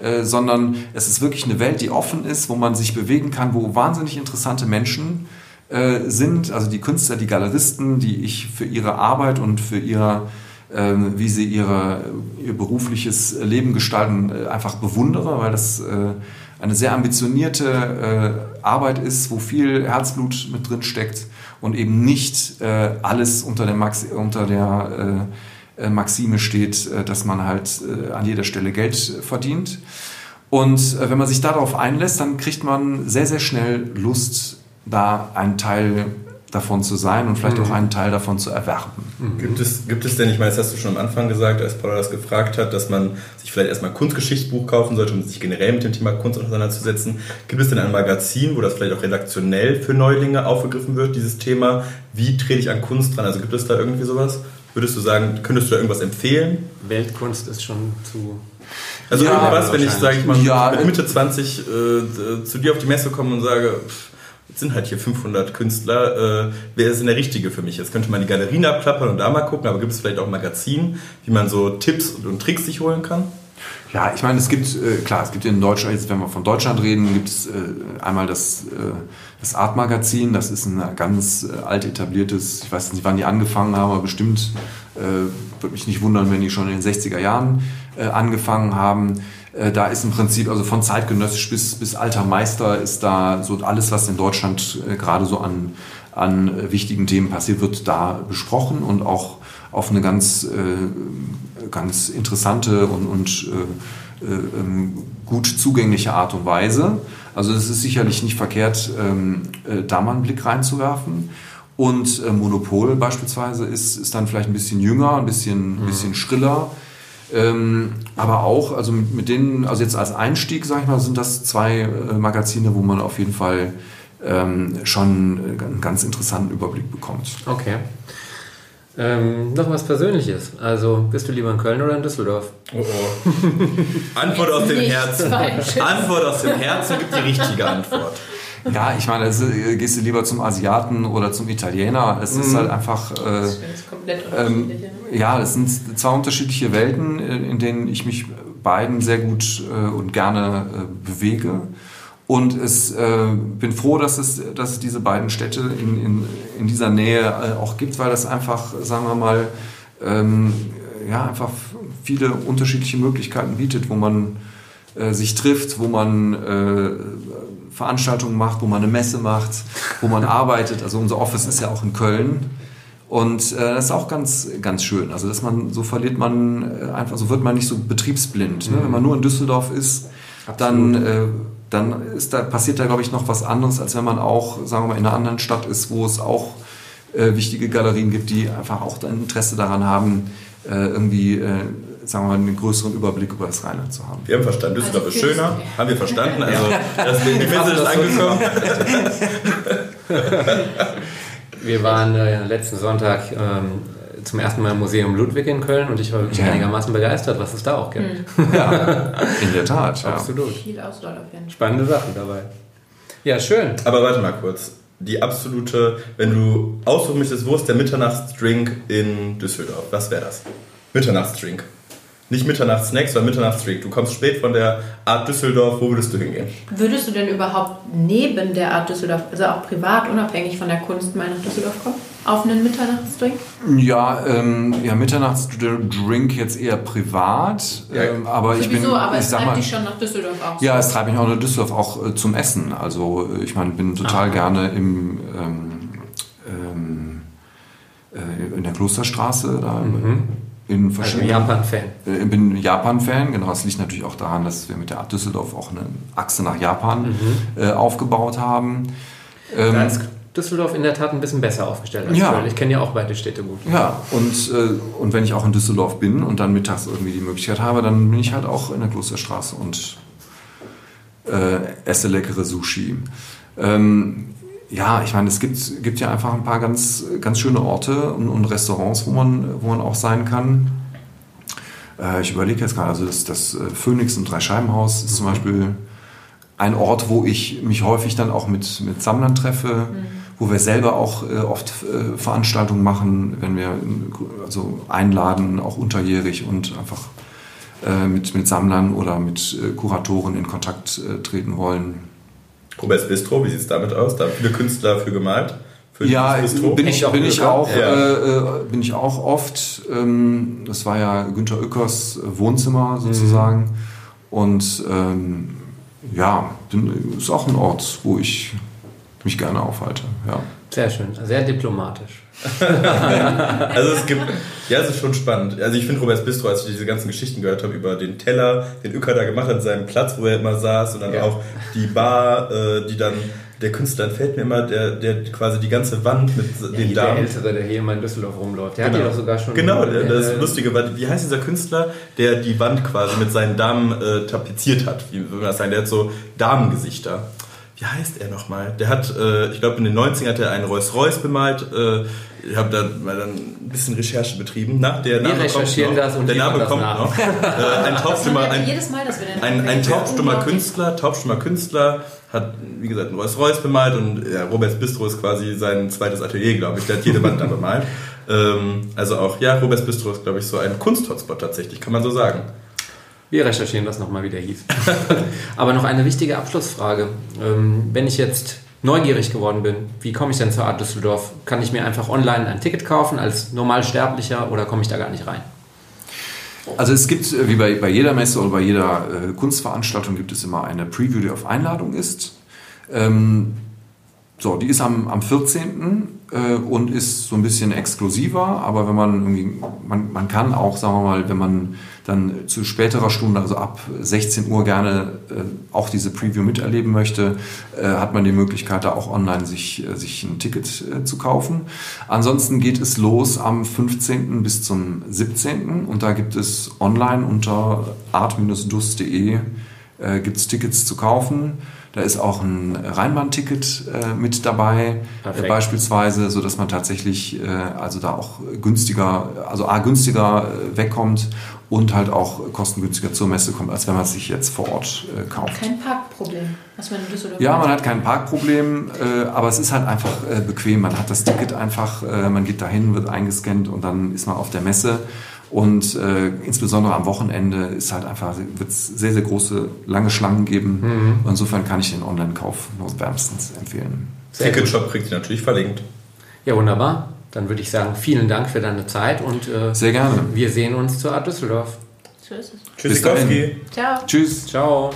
Speaker 4: Äh, sondern es ist wirklich eine Welt, die offen ist, wo man sich bewegen kann, wo wahnsinnig interessante Menschen äh, sind, also die Künstler, die Galeristen, die ich für ihre Arbeit und für ihr, äh, wie sie ihre, ihr berufliches Leben gestalten, äh, einfach bewundere, weil das äh, eine sehr ambitionierte Arbeit ist, wo viel Herzblut mit drin steckt und eben nicht äh, alles unter der, Max unter der äh, äh Maxime steht, äh, dass man halt äh, an jeder Stelle Geld verdient. Und wenn man sich darauf einlässt, dann kriegt man sehr, sehr schnell Lust, da einen Teil davon zu sein und vielleicht mhm. auch einen Teil davon zu erwerben.
Speaker 3: Mhm. Gibt, es, gibt es denn, ich meine, das hast du schon am Anfang gesagt, als Paula das gefragt hat, dass man sich vielleicht erstmal ein Kunstgeschichtsbuch kaufen sollte, um sich generell mit dem Thema Kunst auseinanderzusetzen. Gibt es denn ein Magazin, wo das vielleicht auch redaktionell für Neulinge aufgegriffen wird, dieses Thema, wie trete ich an Kunst dran? Also gibt es da irgendwie sowas? Würdest du sagen, könntest du da irgendwas empfehlen?
Speaker 1: Weltkunst ist schon zu
Speaker 3: also ja, irgendwas, wenn ich, sage ich mal, ja, mit Mitte 20 äh, zu dir auf die Messe komme und sage, pff, Jetzt sind halt hier 500 Künstler. Äh, wer ist denn der Richtige für mich? Jetzt könnte man die Galerien abklappern und da mal gucken, aber gibt es vielleicht auch Magazin, wie man so Tipps und Tricks sich holen kann?
Speaker 4: Ja, ich meine, es gibt, äh, klar, es gibt in Deutschland, jetzt wenn wir von Deutschland reden, gibt es äh, einmal das, äh, das Art-Magazin, das ist ein ganz äh, alt etabliertes, ich weiß nicht, wann die angefangen haben, aber bestimmt, äh, würde mich nicht wundern, wenn die schon in den 60er Jahren äh, angefangen haben. Äh, da ist im Prinzip, also von zeitgenössisch bis, bis alter Meister ist da so alles, was in Deutschland äh, gerade so an, an äh, wichtigen Themen passiert, wird da besprochen und auch auf eine ganz, ganz interessante und, und ähm, gut zugängliche Art und Weise. Also es ist sicherlich nicht verkehrt, ähm, da mal einen Blick reinzuwerfen. Und Monopol beispielsweise ist, ist dann vielleicht ein bisschen jünger, ein bisschen, ein bisschen schriller ähm, aber auch, also mit, mit, denen, also jetzt als Einstieg, sag ich mal, sind das zwei äh, Magazine, wo man auf jeden Fall ähm, schon einen ganz interessanten Überblick bekommt.
Speaker 1: Okay. Ähm, noch was Persönliches. Also, bist du lieber in Köln oder in Düsseldorf? Oh oh.
Speaker 3: Antwort aus dem Herzen. Antwort aus dem Herzen gibt die richtige Antwort.
Speaker 4: Ja, ich meine, also, gehst du lieber zum Asiaten oder zum Italiener. Es mhm. ist halt einfach. Äh, das ist komplett ähm, ne? ja, es sind zwei unterschiedliche Welten, in denen ich mich beiden sehr gut äh, und gerne äh, bewege. Und es äh, bin froh, dass es, dass es diese beiden Städte in, in, in dieser Nähe äh, auch gibt, weil das einfach, sagen wir mal, ähm, ja, einfach viele unterschiedliche Möglichkeiten bietet, wo man äh, sich trifft, wo man äh, Veranstaltungen macht, wo man eine Messe macht, wo man (laughs) arbeitet. Also unser Office ist ja auch in Köln. Und äh, das ist auch ganz, ganz schön. Also dass man, so verliert man äh, einfach, so wird man nicht so betriebsblind. Ne? Wenn man nur in Düsseldorf ist, dann, äh, dann ist da, passiert da, glaube ich, noch was anderes, als wenn man auch, sagen wir mal, in einer anderen Stadt ist, wo es auch äh, wichtige Galerien gibt, die einfach auch ein Interesse daran haben, äh, irgendwie äh, sagen wir mal, einen größeren Überblick über das Rheinland zu haben.
Speaker 3: Wir haben verstanden, Düsseldorf also ist schöner. Haben wir verstanden? Also, das, die Messe ist angekommen. (laughs)
Speaker 1: wir waren äh, letzten Sonntag ähm, zum ersten Mal im Museum Ludwig in Köln und ich war wirklich ja. einigermaßen begeistert, was es da auch gibt. (laughs)
Speaker 4: Ja, in der Tat.
Speaker 1: Ja. Absolut. Viel Auswahl auf jeden Fall. Spannende Sachen dabei. Ja, schön.
Speaker 3: Aber warte mal kurz. Die absolute, wenn du aussuchen müsstest, wo ist der Mitternachtsdrink in Düsseldorf? Was wäre das? Mitternachtsdrink. Nicht Mitternachtssnacks, sondern Mitternachtsdrink. Du kommst spät von der Art Düsseldorf, wo würdest du hingehen?
Speaker 2: Würdest du denn überhaupt neben der Art Düsseldorf, also auch privat, unabhängig von der Kunst, mal nach Düsseldorf kommen? Auf einen Mitternachtsdrink?
Speaker 4: Ja, ähm, ja Mitternachtsdrink jetzt eher privat.
Speaker 3: Ja,
Speaker 4: ähm, aber ich bin,
Speaker 2: Sowieso, aber
Speaker 4: ich
Speaker 2: es treibt
Speaker 4: mal,
Speaker 2: dich schon nach Düsseldorf auch.
Speaker 4: Ja, es treibt mich auch nach Düsseldorf auch äh, zum Essen. Also äh, ich meine, bin total
Speaker 1: Aha.
Speaker 4: gerne im ähm, ähm, äh, in der Klosterstraße da in
Speaker 1: Also
Speaker 4: verschiedenen.
Speaker 1: Japan-Fan.
Speaker 4: Äh, bin Japan-Fan, genau. Das liegt natürlich auch daran, dass wir mit der Art Düsseldorf auch eine Achse nach Japan äh, aufgebaut haben. Ähm,
Speaker 1: Da ist Düsseldorf in der Tat ein bisschen besser aufgestellt als
Speaker 4: Ja.
Speaker 1: Köln. Ich kenne ja auch beide Städte gut.
Speaker 4: Ja, und, äh, und wenn ich auch in Düsseldorf bin und dann mittags irgendwie die Möglichkeit habe, dann bin ich halt auch in der Klosterstraße und äh, esse leckere Sushi. Ähm, ja, ich meine, es gibt, gibt ja einfach ein paar ganz, ganz schöne Orte und, und Restaurants, wo man, wo man auch sein kann. Äh, ich überlege jetzt gerade, also das, das äh, Phoenix und Dreischeibenhaus ist zum Beispiel ein Ort, wo ich mich häufig dann auch mit, mit Sammlern treffe, wo wir selber auch äh, oft äh, Veranstaltungen machen, wenn wir also einladen, auch unterjährig und einfach äh, mit, mit Sammlern oder mit äh, Kuratoren in Kontakt äh, treten wollen.
Speaker 3: Roberts Bistro, wie sieht es damit aus? Da haben viele Künstler für gemalt. Für
Speaker 4: Ja, bin ich, bin, ich auch,
Speaker 3: Ja.
Speaker 4: äh, äh, bin ich auch oft. Ähm, das war ja Günter Oeckers Wohnzimmer sozusagen. Und ähm, ja, bin, ist auch ein Ort, wo ich mich gerne aufhalte. Ja.
Speaker 1: Sehr schön, sehr diplomatisch. (laughs)
Speaker 3: Also es gibt, ja, es ist schon spannend. Also ich finde Roberts Bistro, als ich diese ganzen Geschichten gehört habe über den Teller, den Uecker da gemacht hat, an seinem Platz, wo er immer saß und dann
Speaker 1: Ja.
Speaker 3: auch die Bar, äh, die dann, der Künstler entfällt mir immer, der, der quasi die ganze Wand mit den
Speaker 1: der
Speaker 3: Damen.
Speaker 1: Ältere, der hier immer in Düsseldorf rumläuft. Der hat
Speaker 3: Genau.
Speaker 1: ja doch sogar schon...
Speaker 3: Genau, der- das Lustige war, wie heißt dieser Künstler, der die Wand quasi mit seinen Damen äh, tapeziert hat? Wie würde man das sagen? Der hat so Damengesichter. Wie heißt er nochmal? Der hat, äh, ich glaube in den 90ern hat er einen Rolls-Royce bemalt. Äh, ich habe da mal dann ein bisschen Recherche betrieben. Na, der Name
Speaker 1: recherchieren
Speaker 3: kommt noch.
Speaker 1: das und
Speaker 3: der Name
Speaker 1: das
Speaker 3: kommt
Speaker 1: nach.
Speaker 3: noch. äh, ein taubstummer,
Speaker 2: wir
Speaker 3: ein,
Speaker 2: wir
Speaker 3: ein, ein taubstummer. Künstler, taubstummer Künstler hat, wie gesagt, einen Rolls-Royce bemalt und ja, Roberts Bistro ist quasi sein zweites Atelier, glaube ich. Der hat jede Wand da bemalt. (laughs) Ähm, also auch, ja, Roberts Bistro ist, glaube ich, so ein Kunsthotspot tatsächlich, kann man so sagen.
Speaker 1: Wir recherchieren das nochmal, wie der hieß. (laughs) Aber noch eine wichtige Abschlussfrage. Ähm, wenn ich jetzt neugierig geworden bin, wie komme ich denn zur Art Düsseldorf? Kann ich mir einfach online ein Ticket kaufen als Normalsterblicher oder komme ich da gar nicht rein?
Speaker 4: Also es gibt, äh, wie bei, bei jeder Messe oder bei jeder äh, Kunstveranstaltung, gibt es immer eine Preview, die auf Einladung ist. Ähm, so, die ist am, am 14. Äh, und ist so ein bisschen exklusiver, aber wenn man irgendwie, man, man kann auch, sagen wir mal, wenn man dann zu späterer Stunde, also ab 16 Uhr gerne äh, auch diese Preview miterleben möchte, äh, hat man die Möglichkeit, da auch online sich, äh, sich ein Ticket äh, zu kaufen. Ansonsten geht es los am 15. bis zum 17. und da gibt es online unter art-dus.de äh, gibt es Tickets zu kaufen. Da ist auch ein Rheinbahn-Ticket äh, mit dabei, äh, beispielsweise, so dass man tatsächlich äh, also da auch günstiger, also a günstiger äh, wegkommt und halt auch kostengünstiger zur Messe kommt, als wenn man es sich jetzt vor Ort äh, kauft.
Speaker 2: Kein Parkproblem, was man in Düsseldorf
Speaker 4: Ja, man hat kein Parkproblem, äh, aber es ist halt einfach äh, bequem. Man hat das Ticket einfach, äh, man geht dahin, wird eingescannt und dann ist man auf der Messe. Und äh, insbesondere am Wochenende ist halt einfach, wird es sehr, sehr große, lange Schlangen geben. Insofern kann ich den Online-Kauf nur wärmstens empfehlen.
Speaker 1: Sehr gut.
Speaker 3: Ticketshop kriegt ihr natürlich verlinkt.
Speaker 1: Ja, wunderbar. Dann würde ich sagen, vielen Dank für deine Zeit und äh,
Speaker 4: Sehr gerne.
Speaker 1: wir sehen uns zur Art Düsseldorf.
Speaker 2: So ist es.
Speaker 3: Tschüssikowski.
Speaker 2: Ciao.
Speaker 4: Tschüss.
Speaker 1: Ciao.